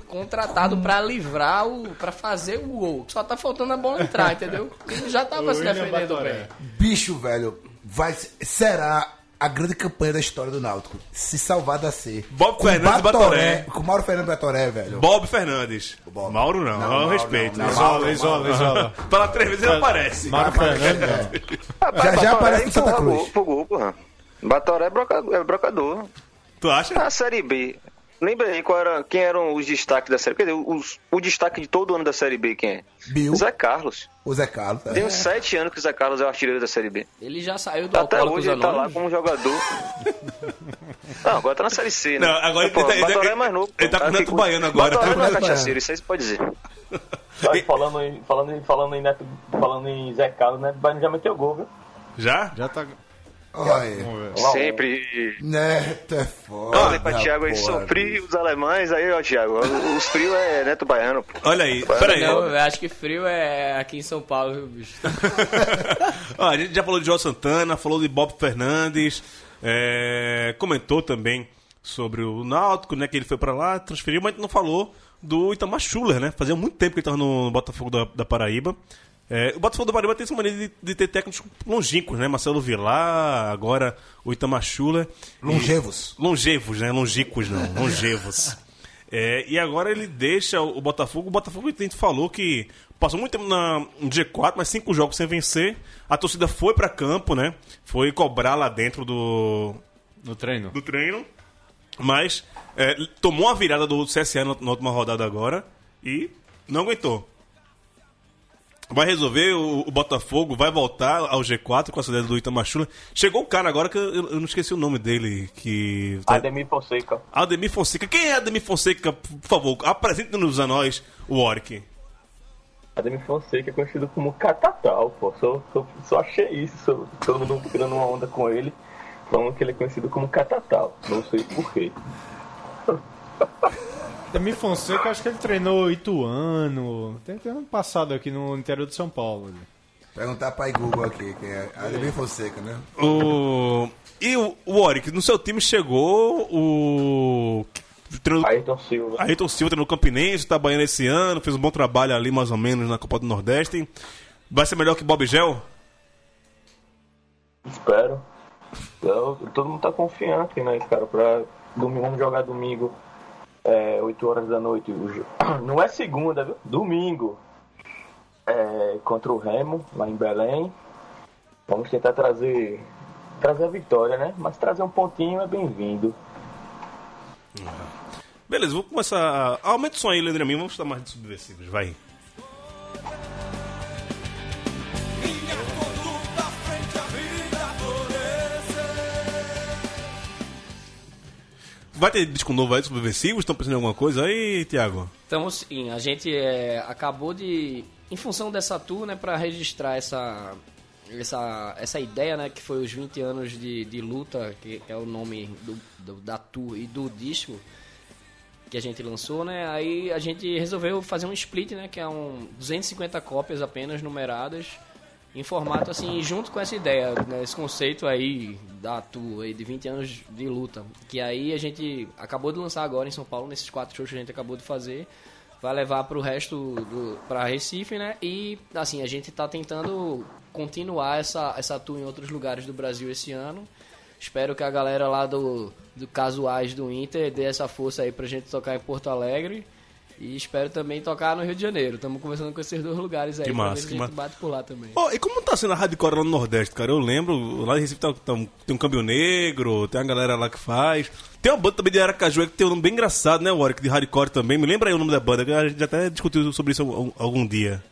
contratado pra livrar o. pra fazer o gol. Só tá faltando a bola entrar, entendeu? Ele já tava
O
se
William
defendendo
Batoré.
bem.
Bicho, velho, vai, será a grande campanha da história do Náutico. Se salvar da C.
Bob
Com
Fernandes e Batoré.
Com Mauro Fernando Batoré, velho.
Bob Fernandes.
Bob.
Mauro não,
Não,
não,
Mauro
respeito.
não, não.
Isola, isola, isola.
Fala três vezes ele aparece.
Mário Fernandes, não.
Rapaz,
Já- já
Batoré
aparece no Santa Cruz.
Gol, pro gol, porra. Batoré é, broca, é brocador.
Tu acha?
Na Série B. Lembra aí qual era, quem eram os destaques da Série B? Quer dizer, os- o destaque de todo ano da Série B, quem é?
Bill.
Zé Carlos.
O Zé Carlos. é.
Tem uns sete anos que o Zé Carlos é o artilheiro da Série B.
Ele já saiu do
Até
Alcoólicos
hoje ele tá lá como jogador. Não, agora tá na Série C, né?
Não, agora
Pô,
ele tá- ele-
Batoré
ele-
é mais novo.
ele tá com o Neto
que-
Baiano agora.
Batoré
Tá com
não
o
é
Neto
cachaceiro, isso aí você pode dizer.
Mas falando em, falando em, falando em Neto, falando em Zé Carlos, né? Baiano já meteu gol, viu?
Já?
Já tá.
Sempre.
Neto é foda.
Olha pra Thiago aí, sou frio, os alemães, aí, ó, Thiago. Os frios é Neto Baiano, pô.
Olha aí, peraí.
Não, eu acho que frio é aqui em São Paulo, viu, bicho?
Ó, a gente já falou de João Santana, falou de Bob Fernandes, é, comentou também sobre o Náutico, né, que ele foi pra lá, transferiu, mas não falou do Itamar Schuller, né? Fazia muito tempo que ele tava no Botafogo da, da Paraíba. É, o Botafogo da Paraíba tem essa maneira de, de ter técnicos longínquos, né? Marcelo Vilar, agora o Itamar Schuller.
Longevos.
Longevos, né? Longicos não, longevos. É, e agora ele deixa o Botafogo. O Botafogo a gente falou que passou muito tempo na, no G4, mas cinco jogos sem vencer. A torcida foi pra campo, né? Foi cobrar lá dentro do,
No treino.
do treino. Mas é, tomou a virada do CSA na, na última rodada agora e não aguentou. Vai resolver, o, o Botafogo vai voltar ao G4 com a saída do Itamachula. Chegou o cara agora que eu, eu não esqueci o nome dele, que... tá-
Ademir Fonseca.
Ademir Fonseca. Quem é Ademir Fonseca? Por favor, apresente-nos a nós o Oric.
Ademir Fonseca é conhecido como Catatal, pô. Só, só, só achei isso. Só, todo mundo tirando uma onda com ele. Falando que ele é conhecido como Catatal. Não sei porquê.
Demi Fonseca, acho que ele treinou Ituano. Tem, tem ano passado aqui no interior de São Paulo. ali.
Perguntar pra Google aqui, quem é. Ademir Fonseca, né?
O... E o, o Oric, no seu time chegou o... Treinador...
Ayrton Silva.
Ayrton Silva treinou o Campinense, tá banhando esse ano, fez um bom trabalho ali mais ou menos na Copa do Nordeste. Vai ser melhor que Bob Gel?
Espero. Eu- todo mundo tá confiante, né, cara? Pra domingo, vamos jogar domingo é, 8 horas da noite. Não é segunda, viu? Domingo. É, contra o Remo, lá em Belém. Vamos tentar trazer, trazer a vitória, né? Mas trazer um pontinho é bem-vindo.
Beleza, vou começar. Aumenta o som aí, Leandro. Vamos estar mais de subversivos, vai. Vai ter disco novo aí de subversivos? Estão pensando em alguma coisa aí, Tiago?
Então, sim, a gente é, acabou de, em função dessa tour, né, para registrar essa, essa, essa ideia, né, que foi os 20 anos de, de luta, que, que é o nome do, do- da tour e do disco que a gente lançou, né, aí a gente resolveu fazer um split, né, que é um 250 cópias apenas numeradas, em formato assim, junto com essa ideia, né, esse conceito aí da tour aí de 20 anos de luta, que aí a gente acabou de lançar agora em São Paulo, nesses quatro shows que a gente acabou de fazer, vai levar para o resto do para Recife, né? E assim, a gente está tentando continuar essa essa tour em outros lugares do Brasil esse ano. Espero que a galera lá do do Casuais do Inter dê essa força aí pra gente tocar em Porto Alegre. E espero também tocar no Rio de Janeiro. Estamos conversando com esses dois lugares aí.
Que
pra
massa, que
a gente
massa.
bate por lá também.
Ó, e como tá sendo a hardcore lá no Nordeste, cara? Eu lembro, lá em Recife tá- tá- tem um câmbio negro, tem uma galera lá que faz. Tem uma banda também de Aracaju que tem um nome bem engraçado, né, Warwick, de hardcore também. Me lembra aí o nome da banda, que a gente até discutiu sobre isso algum, algum dia.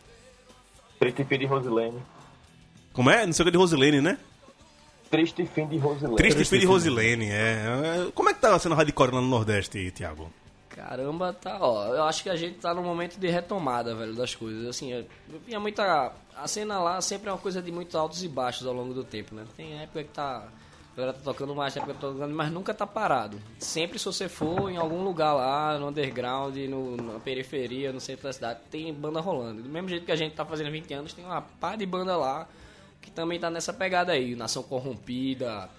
Triste fim de Rosilene.
Como é? Não sei o que de Rosilene, né?
Triste fim de Rosilene.
Triste Filho de Rosilene, é. É, Como é que tá sendo hardcore lá no Nordeste, Tiago?
Caramba, tá, ó. Eu acho que a gente tá num momento de retomada, velho, das coisas. Assim, eu, eu vinha muita. A cena lá sempre é uma coisa de muito altos e baixos ao longo do tempo, né? Tem época que tá. A galera tá tocando mais, época que tá tocando, mas nunca tá parado. Sempre se você for em algum lugar lá, no underground, no, na periferia, no centro da cidade, tem banda rolando. Do mesmo jeito que a gente tá fazendo 20 anos, tem uma pá de banda lá que também tá nessa pegada aí. Nação Corrompida,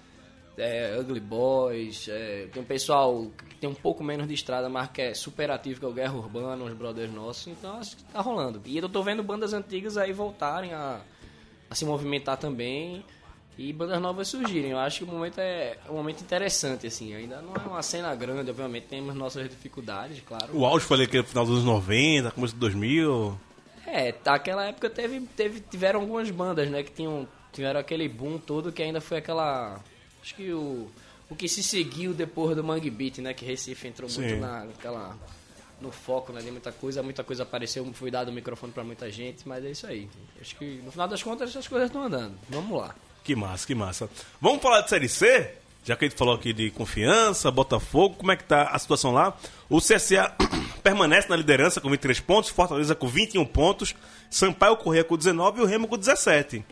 é, Ugly Boys, é, tem um pessoal que tem um pouco menos de estrada, mas que é super ativo, que é o Guerra Urbana, os brothers nossos, então acho que tá rolando. E eu tô vendo bandas antigas aí voltarem a, a se movimentar também e bandas novas surgirem. Eu acho que o momento é um momento interessante, assim, ainda não é uma cena grande, obviamente, temos nossas dificuldades, claro.
O auge foi ali que no final dos anos 90, começo de 2000.
É, naquela época teve, teve, tiveram algumas bandas, né, que tinham, tiveram aquele boom todo que ainda foi aquela. Acho que o, o que se seguiu depois do Mangue Beat, né, que Recife entrou
Sim.
muito na, naquela, no foco, né, de muita coisa, muita coisa apareceu, foi dado o microfone pra muita gente, mas é isso aí. Acho que no final das contas as coisas estão andando. Vamos lá.
Que massa, que massa. Vamos falar de Série C? Já que a gente falou aqui de confiança, Botafogo, como é que tá a situação lá? O CSA permanece na liderança com 23 pontos, Fortaleza com 21 pontos, Sampaio Corrêa com 19 e o Remo com 17.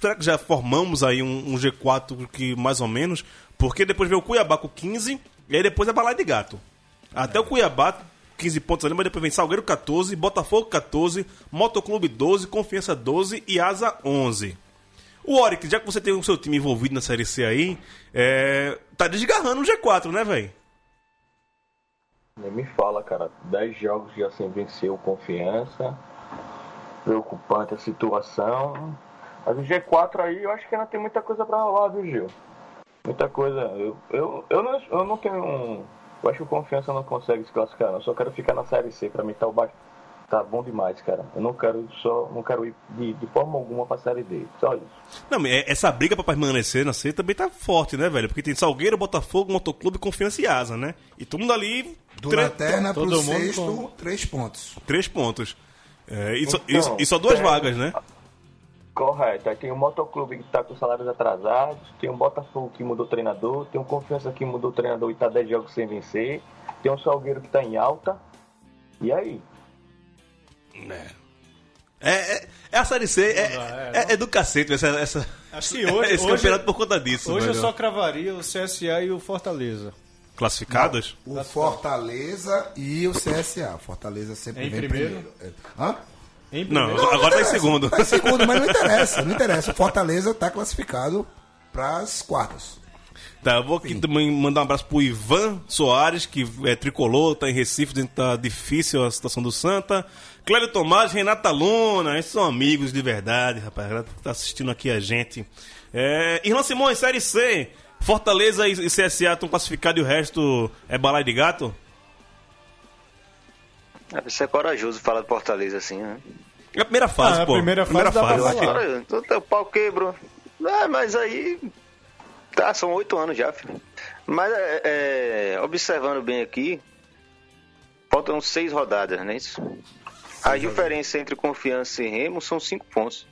Será que já formamos aí um, um G4 que mais ou menos? Porque depois veio o Cuiabá com 15 e aí depois é Balai de Gato. Até o Cuiabá, 15 pontos ali, mas depois vem Salgueiro 14, Botafogo 14, Motoclube 12, Confiança 12 e Asa 11. O Oric, já que você tem o seu time envolvido na Série C aí, é, tá desgarrando o G4, né, velho?
Nem me fala, cara. 10 jogos já sem vencer o confiança. Preocupante a situação. Mas o G4 aí, eu acho que ainda tem muita coisa pra rolar, viu, Gil? Muita coisa. Eu, eu, eu, não, eu não tenho um. Eu acho que o confiança não consegue se classificar, não. Eu só quero ficar na série C. Pra mim tá, o ba... tá bom demais, cara. Eu não quero só. Não quero ir de, de forma alguma pra série D. Só isso.
Não, mas é- essa briga pra permanecer na C também tá forte, né, velho? Porque tem Salgueiro, Botafogo, Motoclube, Confiança e Asa, né? E todo mundo ali.
Do
tre-
Lanterna pro
todo mundo
sexto,
com-
três pontos.
Três pontos. É, e, só,
Então,
e- e só duas
é.
vagas, né?
Correto. Aí tem o Motoclube que tá com salários atrasados, tem o Botafogo que mudou o treinador, tem o Confiança que mudou o treinador e tá 10 jogos sem vencer, tem o Salgueiro que tá em alta. E aí?
É, é, é a Série C, é, é, é do cacete essa, essa,
Acho que hoje-
esse
hoje-
campeonato por conta disso.
Hoje eu só cravaria o CSA e o Fortaleza.
Classificados?
O Fortaleza e o CSA. Fortaleza sempre
Em
vem
primeiro?
primeiro. É. Hã?
Em
Não,
primeiro,
agora tá em segundo.
Tá em segundo, mas não interessa. Não interessa. O Fortaleza tá classificado pras quartas.
Tá, eu vou aqui também mandar um abraço pro Ivan Soares, que é tricolor, tá em Recife, que tá difícil a situação do Santa. Clélio Tomás, Renata Luna, esses são amigos de verdade, rapaz. Ela tá assistindo aqui a gente. É, Irlan Simões, Série C. Fortaleza e e CSA estão classificados e o resto é balai de gato?
Deve ser corajoso falar de Fortaleza assim, né?
É a primeira fase,
Ah, a
pô.
primeira fase pra falar.
Corajoso. Então teu pau quebrou. Ah, mas aí. Tá, são oito anos já, filho. Mas é, é, observando bem aqui, faltam seis rodadas, não é isso? A diferença entre confiança e remo são cinco pontos.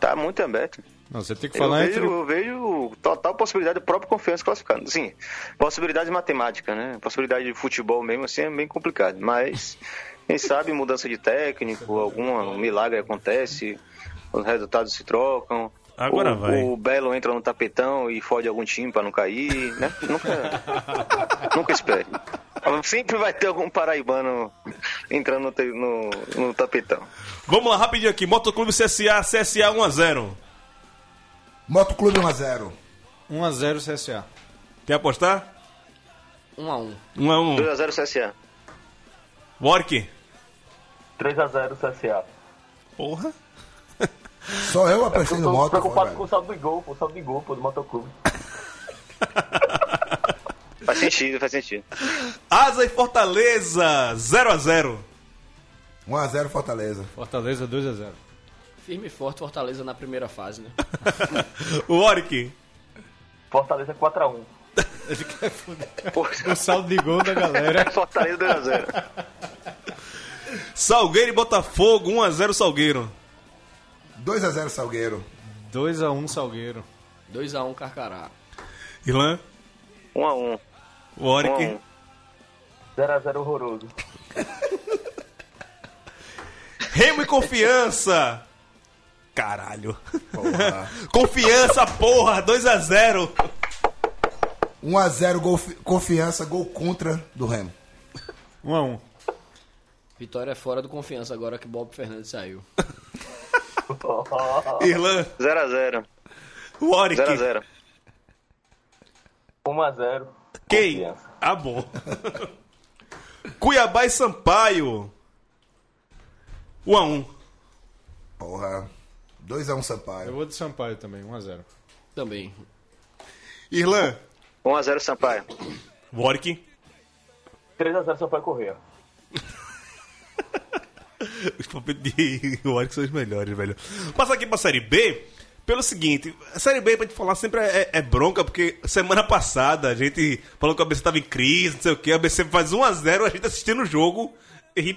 Tá muito aberto.
Não, você tem que
Eu
falar
vejo,
entre.
eu vejo total possibilidade de própria confiança classificando. Sim, possibilidade matemática, né? Possibilidade de futebol mesmo assim é bem complicado. Mas, quem sabe, mudança de técnico, algum milagre acontece, os resultados se trocam.
Agora
o,
vai.
O Belo entra no tapetão e fode algum time pra não cair, né? Nunca, nunca espere. Sempre vai ter algum paraibano entrando no, no, no tapetão.
Vamos lá, rapidinho aqui. Motoclube CSA, CSA 1x0.
Moto Clube 1x0.
1x0 CSA.
Quer apostar?
1 a 1
1x1.
2x0 CSA.
Warwick.
3x0 CSA.
Porra.
Só eu apostei
Eu
no
tô
moto.
preocupado
foi,
com o saldo de gol, pô, o saldo de gol, pô, do motoclube.
Faz sentido, faz sentido.
Asa e Fortaleza, 0x0.
velho. 1x0 Fortaleza.
Fortaleza 2x0.
Firme e forte Fortaleza na primeira fase, né?
Warwick.
Fortaleza 4x1.
O saldo de gol da galera.
Fortaleza 2x0.
Salgueiro e Botafogo, 1x0 Salgueiro.
2x0 Salgueiro.
2x1 Salgueiro.
2x1 Carcará.
Ilan.
1x1.
Warwick.
0x0 horroroso.
Remo e Confiança. Caralho.
Porra.
Confiança, porra, 2x0.
1x0 gol, confiança, gol contra do Remo.
1x1.
Vitória é fora do confiança agora que Bob Fernandes saiu.
Irlan.
0x0.
Warwick.
0x0.
1x0.
Quem? Ah, bom. Cuiabá e Sampaio. 1x1.
Porra. 2x1
Eu
Sampaio.
vou de Sampaio também, 1x0.
Também.
Irlan.
1x0 Sampaio.
Warwick.
3x0 Sampaio Correia.
Os palpites de Warwick são os melhores, velho. Passar aqui pra Série B, pelo seguinte, a Série B, pra gente falar, sempre é, é bronca, porque semana passada a gente falou que o ABC tava em crise, não sei o que, o ABC faz 1x0, a gente assistindo o jogo e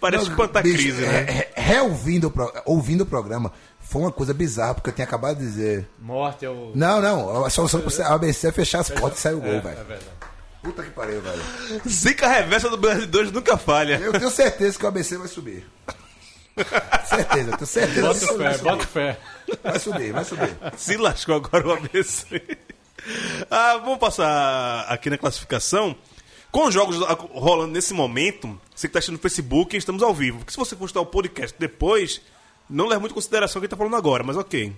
parece espantar a
Bicho,
crise,
é-
né?
é- Reouvindo o, pro- ouvindo o programa, foi uma coisa bizarra, porque eu tinha acabado de dizer.
Morte é o.
Não, não, a solução pro ABC é fechar as portas e sair o gol,
É
velho.
verdade.
Puta que pariu, velho.
Zica reversa do Brasil 2 nunca falha.
Eu tenho certeza que o ABC vai subir. certeza, eu tenho certeza
Bota
que
fé,
vai subir.
bota fé.
Vai subir, vai subir.
Se lascou agora o ABC. Ah, vamos passar aqui na classificação. Com os jogos rolando nesse momento, você que está assistindo no Facebook, estamos ao vivo. Porque se você for escutar o podcast depois, não leva muito em consideração o que está falando agora, mas ok.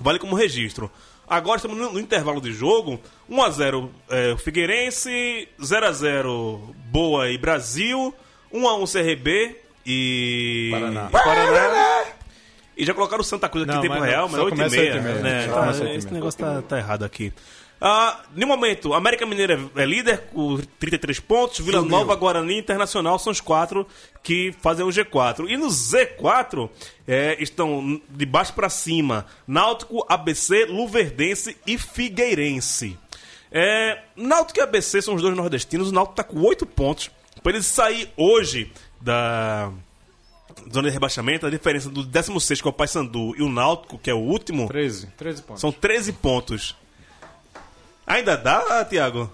Vale como registro. Agora estamos no, no intervalo de jogo. 1x0 é, Figueirense, 0x0 Boa e Brasil, 1x1 CRB e.
Paraná.
e Paraná. E já colocaram o Santa Cruz aqui em tempo real, mas 8
começa
e meia.
8 e meia,
né?
só
Tá,
começa 8 e
esse negócio tá, tá errado aqui. Ah, no momento, América Mineira é líder com 33 pontos, Vila
Subiu.
Nova, Guarani e Internacional são os quatro que fazem o G4. E no Z4 é, estão de baixo para cima Náutico, ABC, Luverdense e Figueirense. É, Náutico e ABC são os dois nordestinos, o Náutico está com 8 pontos. Para ele sair hoje da zona de rebaixamento, a diferença do 16 que é o Paysandu e o Náutico, que é o último,
13, 13 pontos.
são 13 pontos. Ainda dá, Tiago?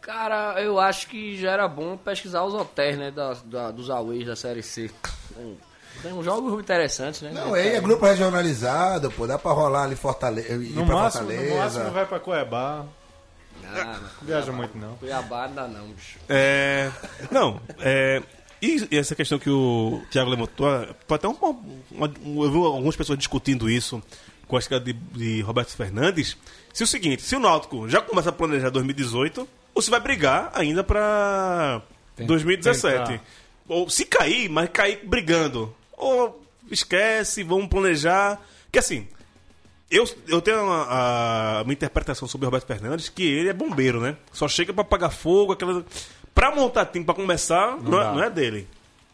Cara, eu acho que já era bom pesquisar os hotéis, né? Da, da- dos aways da Série C. Tem, uns jogos interessantes, né?
Não, aí é grupo regionalizado, pô, dá pra rolar ali Fortaleza. Ir
No
pra
máximo, no
Fortaleza.
máximo vai pra Cuiabá.
Ah,
Não viaja muito, não.
Cuiabá ainda não, bicho.
É. Não, é. E essa questão que o Thiago levantou, até uma- um- eu vi algumas pessoas discutindo isso com a escala de, de Roberto Fernandes. Se o seguinte, se o Náutico já começa a planejar 2018, ou se vai brigar ainda
Tem-
2017.
tentar.
Ou se cair, mas cair brigando. Ou esquece, vamos planejar. Que assim, eu, eu tenho a, a minha interpretação sobre o Roberto Fernandes que ele é bombeiro, né? Só chega pra apagar fogo, aquela. Pra montar time, pra começar, não, é,
dá.
não é dele.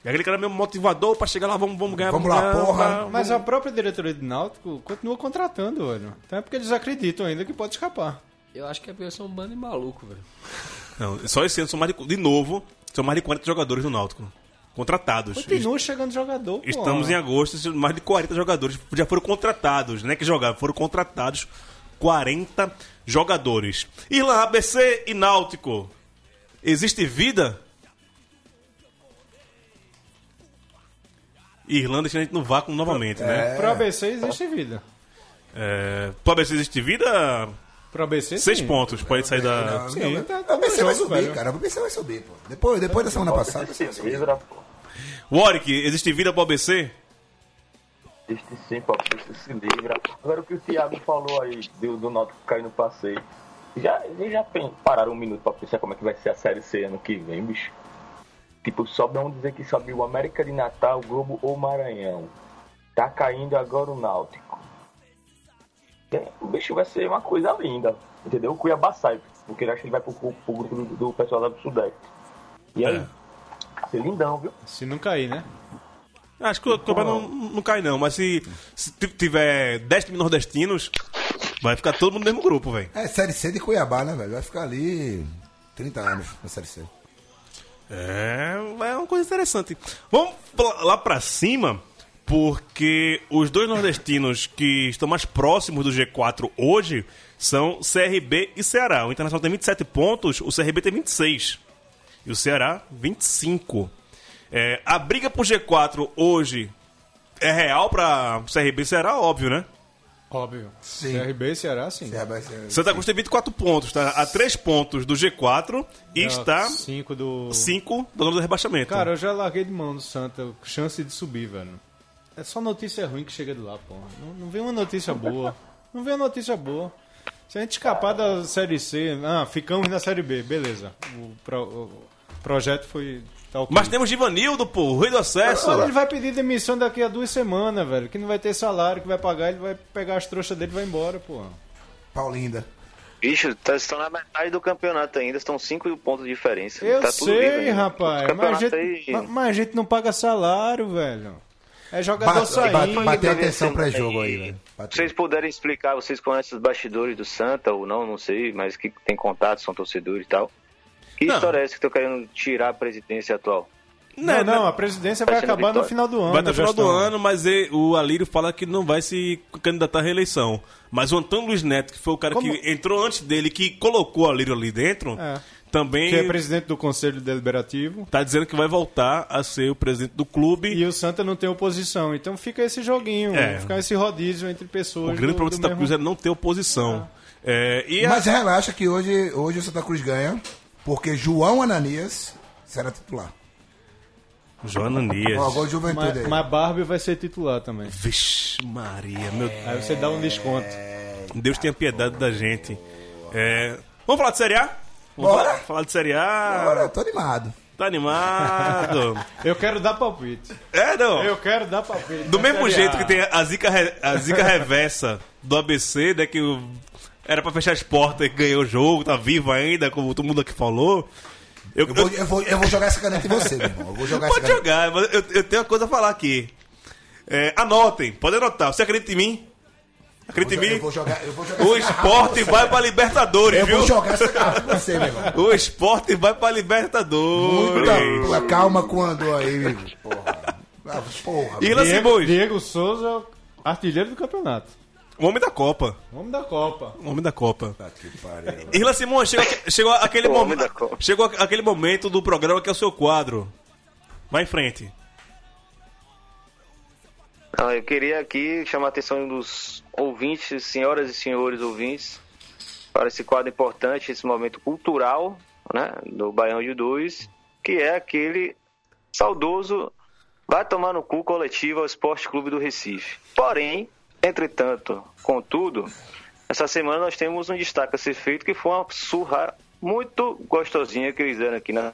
É aquele cara mesmo motivador pra chegar lá, vamos, vamos ganhar.
Vamos lá,
ganhar,
porra.
vamos-
Mas a própria diretoria do Náutico continua contratando, velho. Então é porque eles acreditam ainda que pode escapar.
Eu acho que é porque eu sou um bando de maluco, velho.
Não, só esse ano são mais de, de novo, são mais de 40 jogadores no Náutico. Contratados.
Continua chegando jogador, pô.
Estamos em agosto, mais de 40 jogadores já foram contratados, não é que jogaram, foram contratados 40 jogadores. Irlan, ABC e Náutico. Existe vida? Irlanda deixa a gente no vácuo novamente, né?
Pro ABC existe vida.
É, pro ABC existe vida?
Pro ABC,
Seis
sim.
pontos, pode sair da.
Não,
Sim,
não,
tá- tá
o
no
vai subir,
velho.
cara. O PC vai subir, pô. Depois, depois da semana passada. o vai subir.
pô.
Warwick, existe vida pro ABC?
Existe sim, pô. Você se livra. Agora o que o Thiago falou aí do, do Náutico cair no passeio. Já, já pen- pararam um minuto pra pensar como é que vai ser a Série C ano que vem, bicho? Tipo, sobe, vamos dizer que o América de Natal, o Globo ou Maranhão. Tá caindo agora o Náutico. É, O bicho vai ser uma coisa linda, entendeu? O Cuiabá sai, porque eu acho que ele vai pro, pro, grupo do, do pessoal lá do Sudeste. E aí,
É.
vai ser lindão, viu?
Se não cair, né?
Acho que o Cuiabá não, não cai, não, mas se, se tiver 10 times nordestinos, vai ficar todo mundo no mesmo grupo, velho.
É, Série C de Cuiabá, né, velho? Vai ficar ali 30 anos na Série C.
É, é uma coisa interessante. Vamos lá pra cima, porque os dois nordestinos que estão mais próximos do G4 hoje são CRB e Ceará. O Internacional tem 27 pontos, o CRB tem 26. E o Ceará, 25. É, a briga pro G4 hoje é real pra CRB e Ceará, óbvio, né?
Óbvio.
Sim.
CRB e Ceará, sim.
Ceará vai ser-
Santa Cruz tem 24 pontos, tá? A 3 pontos do G4 e está
Cinco do...
5 da zona do rebaixamento.
Cara, eu já larguei de mão do Santa. Chance de subir, velho. É só notícia ruim que chega de lá, porra. Não, não vem uma notícia boa. Não vem uma notícia boa. Se a gente escapar da Série C, ah, ficamos na Série B, beleza. O, pro- o projeto foi. Tá ok.
Mas temos Givanildo, pô, o rei do acesso.
Olha, ele vai pedir demissão daqui a duas semanas, velho. Que não vai ter salário, que vai pagar, ele vai pegar as trouxas dele e vai embora, porra.
Paulinda.
Bicho, tá, estão na metade do campeonato ainda, estão 5 pontos de diferença.
Eu
tá tudo vivo
sei, rapaz. Mas a, gente,
aí-
ma- mas a gente não paga salário, velho. É jogador
Bate,
saindo.
bate, bateu
Deve
atenção
ser
pré-jogo
aí.
aí, velho. Bateu.
Vocês puderem explicar, vocês conhecem os bastidores do Santa ou não, não sei, mas que tem contato, são torcedores e tal. Que
Não.
história é essa que estão querendo tirar a presidência atual?
Não, não, a presidência vai
Vai
acabar no final do ano.
Vai até o
a
final do ano, mas e- o Alírio fala que não vai se candidatar à reeleição. Mas o Antônio Luiz Neto, que foi o cara
Como-
que entrou antes dele, que colocou o Alírio ali dentro,
É.
também
Que é presidente do Conselho Deliberativo.
tá dizendo que vai voltar a ser o presidente do clube.
E o Santa não tem oposição. Então fica esse joguinho,
É.
fica esse rodízio entre pessoas.
o grande
do-
problema do
do
Santa
mesmo-
Cruz é não ter oposição. É, e a-
Mas relaxa que hoje, hoje o Santa Cruz ganha, porque João Ananias será titular.
Joana Nias.
Ó, gol de juventude
Mas,
aí.
mas Barbie vai ser titular também.
Vixe, Maria, meu
Aí você dá um desconto.
Deus tenha piedade da gente. É, Vamos falar de Série A? Vamos
Bora.
falar, falar de Série A.
Eu tô animado.
Tá animado?
Eu quero dar palpite.
é, não.
Eu quero dar palpite.
Do mesmo jeito que tem a zica, re- a zica reversa do ABC, né? Que o- era pra fechar as portas e ganhou o jogo, tá vivo ainda, como todo mundo aqui falou. Eu,
Eu vou,
eu-
eu vou, eu vou jogar essa caneta em você, meu irmão. Eu vou jogar
pode
essa caneta.
jogar, mas eu, eu tenho uma coisa a falar aqui. É, anotem, pode anotar. Você acredita em mim? Acredita em
Eu
mim?
vou jogar, eu vou jogar
O esporte
em você.
vai pra Libertadores,
Eu
viu?
vou jogar essa garrafa em você, meu irmão.
O esporte vai pra Libertadores.
Muita calma quando aí, porra. Ah, porra.
Irla
Diego, Diego Souza, artilheiro do campeonato.
O homem da Copa.
Vamos da Copa.
O homem da Copa.
Puta que pariu.
Irla Simões, chegou, chegou aquele
O homem
momento.
da Copa.
Chegou aquele momento do programa que é o seu quadro. Vai em frente.
Não, eu queria aqui chamar a atenção dos ouvintes, senhoras e senhores ouvintes, para esse quadro importante, esse momento cultural né, do Baião de Dois, que é aquele saudoso vai tomar no cu coletivo ao Esporte Clube do Recife. Porém, entretanto, contudo, essa semana nós temos um destaque a ser feito que foi uma surra muito gostosinha que eles deram aqui na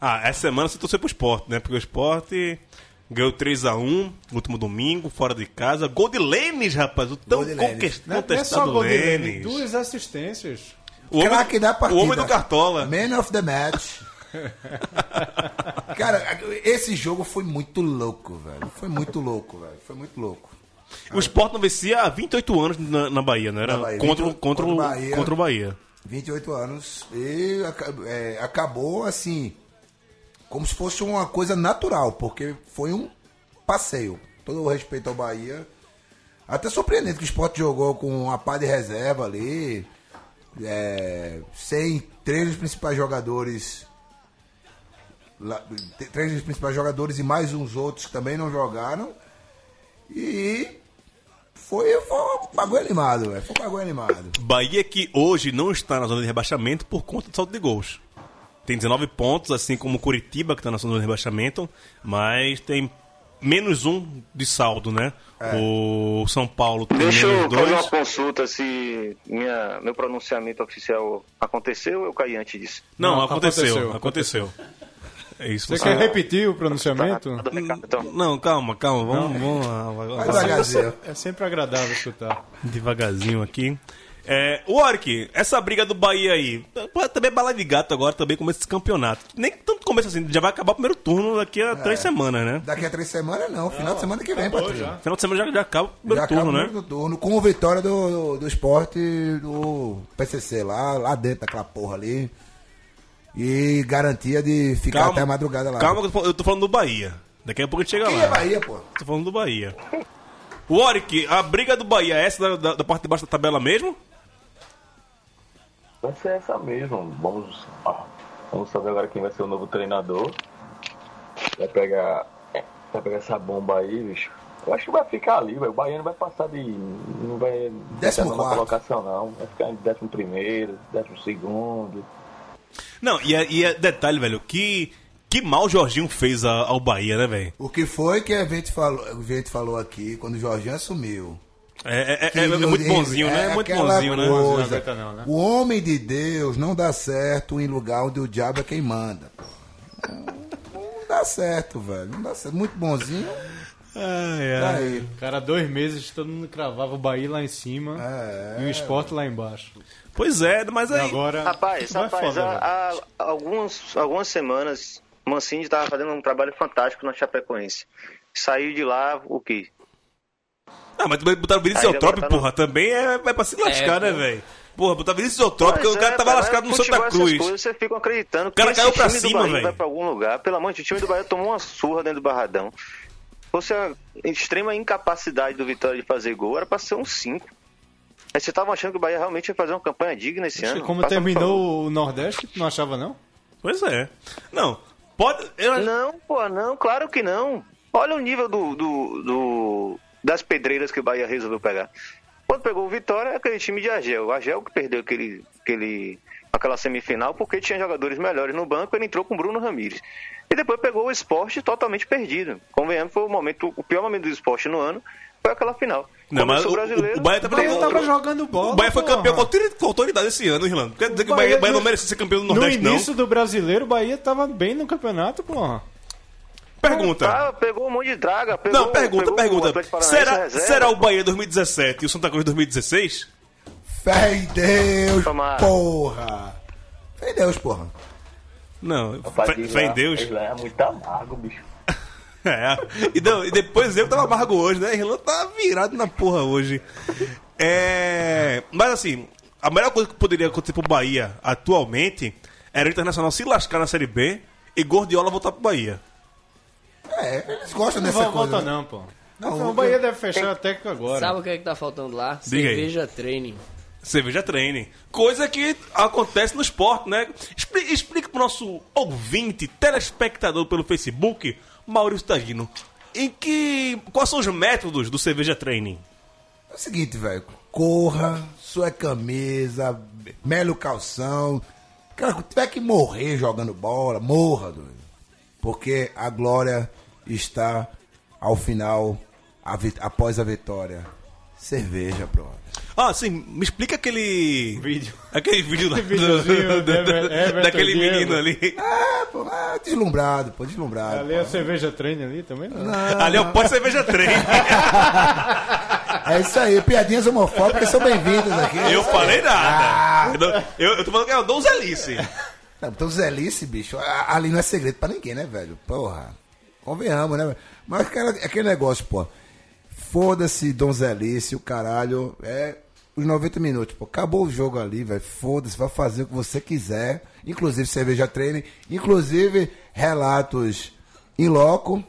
Ah, essa semana você torceu pro esporte, né? Porque o esporte ganhou 3x1 no último domingo, fora de casa. Gol de Lênis, rapaz. O tão conquist-
Não é- não é só
contestado
gol
Lênis.
duas assistências.
O homem,
Craque da
o
partida.
homem do Cartola.
Man of the match. Cara, esse jogo foi muito louco, velho. Foi muito louco, velho. Foi muito louco.
O Sport não vencia há 28 anos na, na Bahia, não era?
Na Bahia,
contra, o-
28
contra,
contra Bahia.
contra o Bahia.
28 anos. E é, acabou assim, como se fosse uma coisa natural, porque foi um passeio. Todo o respeito ao Bahia. Até surpreendente que o Sport jogou com uma pá de reserva ali. é, sem três dos principais jogadores. Três dos principais jogadores e mais uns outros que também não jogaram. E foi, foi um bagulho animado, velho. Foi um bagulho animado.
Bahia que hoje não está na zona de rebaixamento por conta do saldo de gols. Tem 19 pontos, assim como o Curitiba, que está na zona de rebaixamento, mas tem menos um de saldo, né? O São Paulo tem
Deixa
menos
eu fazer uma
dois.
consulta se minha, meu pronunciamento oficial aconteceu ou eu caí antes disso.
Não,
Não,
aconteceu,
aconteceu,
aconteceu. É isso.
Você
você-
quer repetir o pronunciamento?
Tá, recado, então.
Não, calma, calma. Vamos, vamos lá,
devagarzinho.
É sempre agradável escutar.
devagarzinho aqui. É, o Orc, essa briga do Bahia aí, também é bala de gato agora, também começa esse campeonato. Nem tanto começo assim, já vai acabar o primeiro turno daqui a três semanas, né?
Daqui a três semanas não, final de semana que vem, Patrícia.
Final de semana já, já acaba o primeiro
Já acaba
turno,
o
né?
primeiro turno, com a vitória do, do, do esporte do PCC lá, lá dentro daquela porra ali. E garantia de ficar até a madrugada lá.
Calma, que eu tô fal- eu tô falando do Bahia. Daqui a pouco a gente chega
Quem
lá.
é Bahia, pô?
Tô falando do Bahia. O Oric, a briga do Bahia é essa da, da- da parte de baixo da tabela mesmo?
Vai ser essa mesmo. Vamos, vamos saber agora quem vai ser o novo treinador. Vai pegar, vai pegar essa bomba aí, bicho. Eu acho que vai ficar ali, velho. O Bahia não vai passar de. Não vai.
Décimo
colocação, não. Vai ficar em décimo primeiro, décimo segundo.
Não, e é, e é detalhe, velho, que, que mal o Jorginho fez a- ao Bahia, né, velho?
O que foi que a gente falou, a gente falou aqui quando o Jorginho assumiu?
É, é- é-
Que
é muito bonzinho, né? É muito
aquela
bonzinho, né?
né?
O homem de Deus não dá certo em lugar onde o diabo é quem manda. Não dá certo, velho. Não dá certo. Muito bonzinho.
Ai,
Tá
ai.
aí.
Cara, dois meses todo mundo cravava o Bahia lá em cima
É,
e o esporte lá embaixo.
Pois é, mas aí.
agora.
Rapaz, rapaz,
foda,
há, há algumas, algumas semanas, Mancini estava fazendo um trabalho fantástico na Chapecoense. Saiu de lá, o quê?
Ah, mas botar o Vinícius Eutrópio,
tá no-
porra, também é, é pra se lascar,
É,
né, velho? Porra, botar Vinícius Eutrópio, porque
Pois
o cara
é,
tava lascado no Santa
essas
Cruz.
Coisas, você fica acreditando que
cara caiu pra cima,
Bahia
velho.
vai pra algum lugar. Pelo amor de Deus, o time do Bahia tomou uma surra dentro do Barradão. Fosse a extrema incapacidade do Vitória de fazer gol, era pra ser um 5. Aí você tava achando que o Bahia realmente ia fazer uma campanha digna esse
Acho que
ano?
como
Passa,
terminou o Nordeste, não achava não?
Pois é. Não, pode. eu-
Não, pô, não, claro que não. Olha o nível do, do, do- das pedreiras que o Bahia resolveu pegar. Quando pegou o Vitória, é aquele time de Agel. O Agel que perdeu aquele, aquele, aquela semifinal porque tinha jogadores melhores no banco, ele entrou com o Bruno Ramires. E depois pegou o esporte totalmente perdido. Convenhamos, foi o momento, o pior momento do esporte no ano, foi aquela final.
Não, mas o,
brasileiro,
o, Bahia tava,
O tava jogando bola.
O Bahia foi
porra.
campeão com autori- com autoridade esse ano, Irlando. Quer dizer que o Bahia,
Bahia
não
no-
merecia ser campeão do
No
Nordeste,
início do brasileiro, o Bahia tava bem no campeonato, porra.
não. Pergunta.
Ah, pegou um monte de draga. Pegou,
Não, pergunta,
o
pergunta. Será, será o Bahia 2017 e o Santa Cruz 2016?
Fé em Deus,
Tomara.
porra. Fé em Deus, porra.
Não,
Rapaz,
fé, em Deus.
É muito amargo, bicho.
É. E, não, e depois eu que tava amargo hoje, né? Irlanda tá virado na porra hoje. É. Mas assim, a melhor coisa que poderia acontecer pro Bahia atualmente era o Internacional se lascar na Série B e Gordiola voltar pro Bahia.
É, eles gostam
Não
dessa coisa.
volta
né?
não, pô.
Não,
o Bahia deve fechar a técnica agora.
Sabe o que é que tá faltando lá?
Diga aí.
Cerveja training.
Cerveja treine. Coisa que acontece no esporte, né? Expli- Explica pro nosso ouvinte, telespectador pelo Facebook, Maurício Tagino, em que. Quais são os métodos do cerveja training?
É o seguinte, velho. Corra, sua camisa, mele o calção. Cara, tiver que morrer jogando bola, morra, doido. Porque a glória está ao final, a após a vitória. Cerveja, pronto.
Ah, sim, me explica aquele.
Vídeo.
Aquele vídeo
do Ever- Everton
daquele
Diego.
menino ali.
Ah, pô, ah, deslumbrado, pô, deslumbrado.
Ali é a cerveja treine ali também? Não.
Ali é o pós-cerveja treine.
É isso aí, piadinhas homofóbicas são bem-vindas aqui.
Eu falei
Ah.
nada. Eu, eu tô falando que é o Donzelice.
Não, então Zelice, bicho, ali não é segredo pra ninguém, né, velho? Porra. Convenhamos, né? velho? Mas aquele negócio, pô. Foda-se, Donzelice, o caralho. É os 90 minutos, pô. Acabou o jogo ali, velho. Foda-se, vai fazer o que você quiser. Inclusive cerveja treine. Inclusive relatos em loco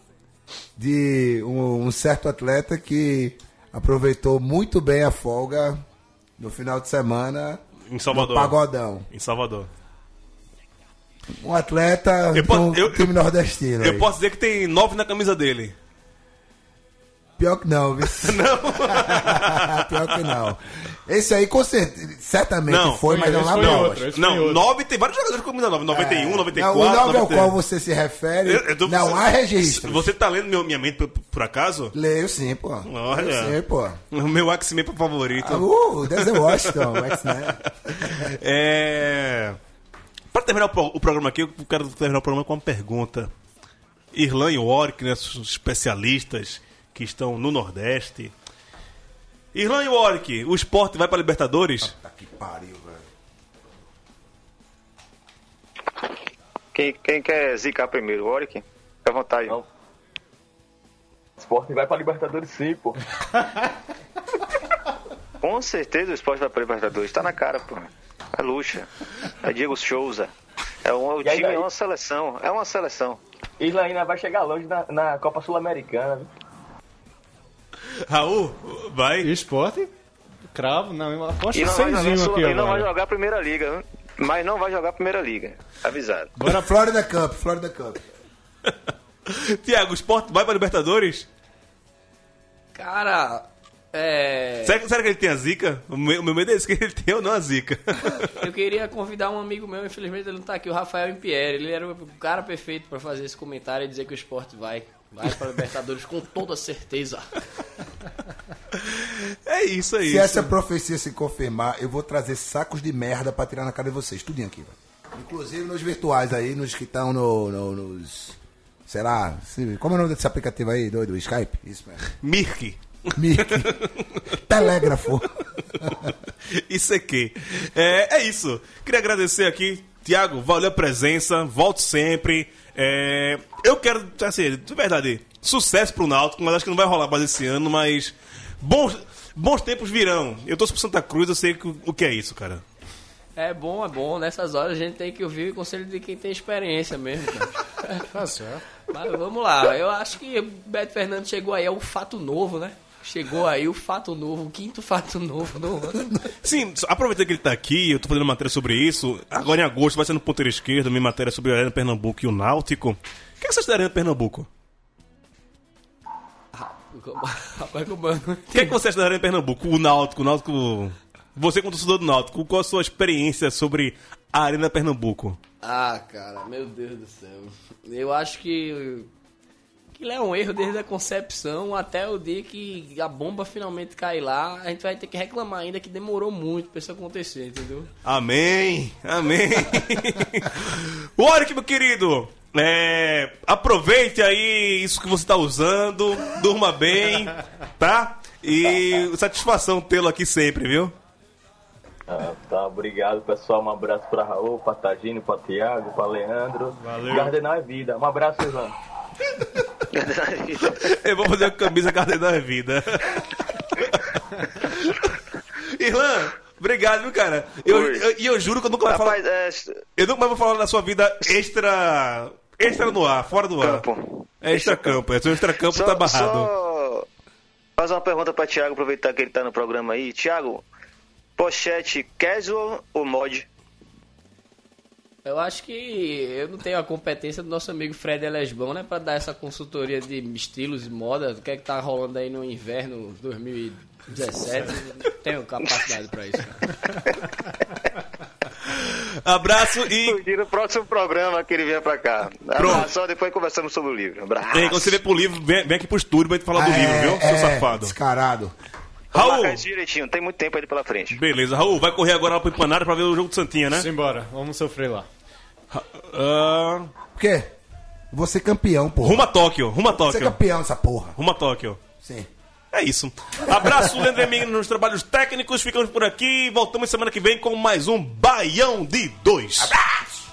de um, um certo atleta que aproveitou muito bem a folga no final de semana
Em Salvador.
Pagodão.
Em Salvador.
Um atleta
Eu posso-
do
eu-
time nordestino.
Eu
aí.
posso dizer que tem nove na camisa dele.
Pior que não, viu?
Não.
Pior que não. Esse aí, com certeza, certamente
Não,
foi, mas não lá não.
outro,
Não,
outro.
nove tem vários jogadores com camisa nove. 91, 94,
Não, o 9 ao
90.
qual você se refere,
Eu- eu tô-
não há registro.
Você tá lendo meu- minha mente por, por acaso?
Leio sim, pô.
Olha.
Leio sim, pô.
O meu X-Men favorito.
Ah, Uh, Denzel Washington, X-Men.
É. Pra terminar o, o programa aqui, eu quero terminar o programa com uma pergunta. Irlan e Warwick, né, especialistas que estão no Nordeste. Irlan e Warwick, o esporte vai pra Libertadores?
Tá que pariu, velho.
Quem, quem quer zicar primeiro? Oric? Fica à vontade.
Não. Esporte vai pra Libertadores sim, pô.
Com certeza o esporte vai pra Libertadores. Tá na cara, pô. É luxa. É Diego Souza. É um, o
aí,
time
daí?
é uma seleção. É uma seleção.
Isla ainda vai chegar longe na, na Copa Sul-Americana. viu?
Raul, vai.
Esporte? Cravo, não, aposta
E não, vai jogar,
aqui
e não vai jogar a primeira liga. Mas não vai jogar a primeira liga. Avisado.
Bora Florida Cup, Florida Cup.
Tiago, o esporte vai pra Libertadores?
Cara, é.
Será, será que ele tem a zica? O meu, o meu medo é esse, que ele tem ou não a zica.
Eu queria convidar um amigo meu, infelizmente ele não tá aqui, o Rafael Impieri. Ele era o cara perfeito pra fazer esse comentário e dizer que o esporte vai. Vai pra Libertadores com toda certeza.
É isso, é
Se
isso.
essa profecia se confirmar, eu vou trazer sacos de merda pra tirar na cara de vocês. Tudinho aqui, velho. Inclusive nos virtuais aí, nos que estão no, no- nos. Sei lá, como é o nome desse aplicativo aí, doido? Skype? Isso mesmo.
Mirk.
Mic. Telégrafo.
Isso aqui. É, é isso. Queria agradecer aqui, Tiago, valeu a presença, volte sempre. É, eu quero, assim, de verdade, sucesso pro Náutico, mas acho que não vai rolar mais esse ano, mas bons, bons tempos virão. Eu torço pro Santa Cruz, eu sei que, o que é isso, cara.
É bom, é bom. Nessas horas a gente tem que ouvir o conselho de quem tem experiência mesmo.
Tá certo.
Mas vamos lá, eu acho que o Beto Fernandes chegou aí, é um fato novo, né? Chegou aí o fato novo, o quinto fato novo do ano.
Sim, aproveitando que ele tá aqui, eu tô fazendo matéria sobre isso. Agora em agosto vai ser no ponteiro esquerdo, minha matéria sobre a Arena Pernambuco e o Náutico. O que, é que você acha da Arena Pernambuco?
Rapaz, como eu não
O que, é que você acha da Arena Pernambuco? O Náutico, o Náutico. Você, como torcedor do Náutico, qual a sua experiência sobre a Arena Pernambuco?
Ah, cara, meu Deus do céu. Eu acho que. Que é um erro desde a concepção até o dia que a bomba finalmente cair lá. A gente vai ter que reclamar ainda que demorou muito pra isso acontecer, entendeu?
Amém, amém. Warwick, meu querido, é, aproveite aí isso que você está usando, durma bem, tá? E satisfação tê-lo aqui sempre, viu?
Ah, tá, obrigado pessoal. Um abraço pra Raul, pra Tagino, pra Tiago, pra Leandro.
Valeu.
Gardenal é vida. Um abraço, Ivan.
Eu vou fazer a camisa Cardenal é Vida. Irlan, obrigado, viu, cara? Eu-
Oi.
eu- E eu, juro que eu nunca mais vou falar.
É.
Eu nunca mais vou falar da sua vida extra. Extra no ar, fora do ar.
Campo.
É extra campo, é seu extra campo
Só,
tá barrado.
só fazer uma pergunta pra Thiago, aproveitar que ele tá no programa aí. Thiago, pochete casual ou mod?
Eu acho que eu não tenho a competência do nosso amigo Fred Elesbão, né? Pra dar essa consultoria de estilos e moda. O que é que tá rolando aí no inverno 2017? Não tenho capacidade pra isso, cara.
Abraço e.
E no próximo programa que ele vier pra cá. Abraço, só depois conversamos sobre o livro. Abraço.
Ei, quando você vem pro livro, vem, vem aqui pro estúdio pra gente falar do
É,
livro, viu, seu
é,
safado?
Descarado.
Raul!
direitinho, tem muito tempo aí pela frente.
Beleza, Raul, vai correr agora lá pro Empanada pra ver o jogo do Santinha, né?
Simbora, vamos sofrer lá.
Uh...
O quê? Você campeão, porra.
Ruma Tóquio,
ruma é
Tóquio.
Você campeão essa porra.
Ruma Tóquio.
Sim.
É isso. Abraço, Leandro nos trabalhos técnicos. Ficamos por aqui e voltamos semana que vem com mais um Baião de dois Abraço!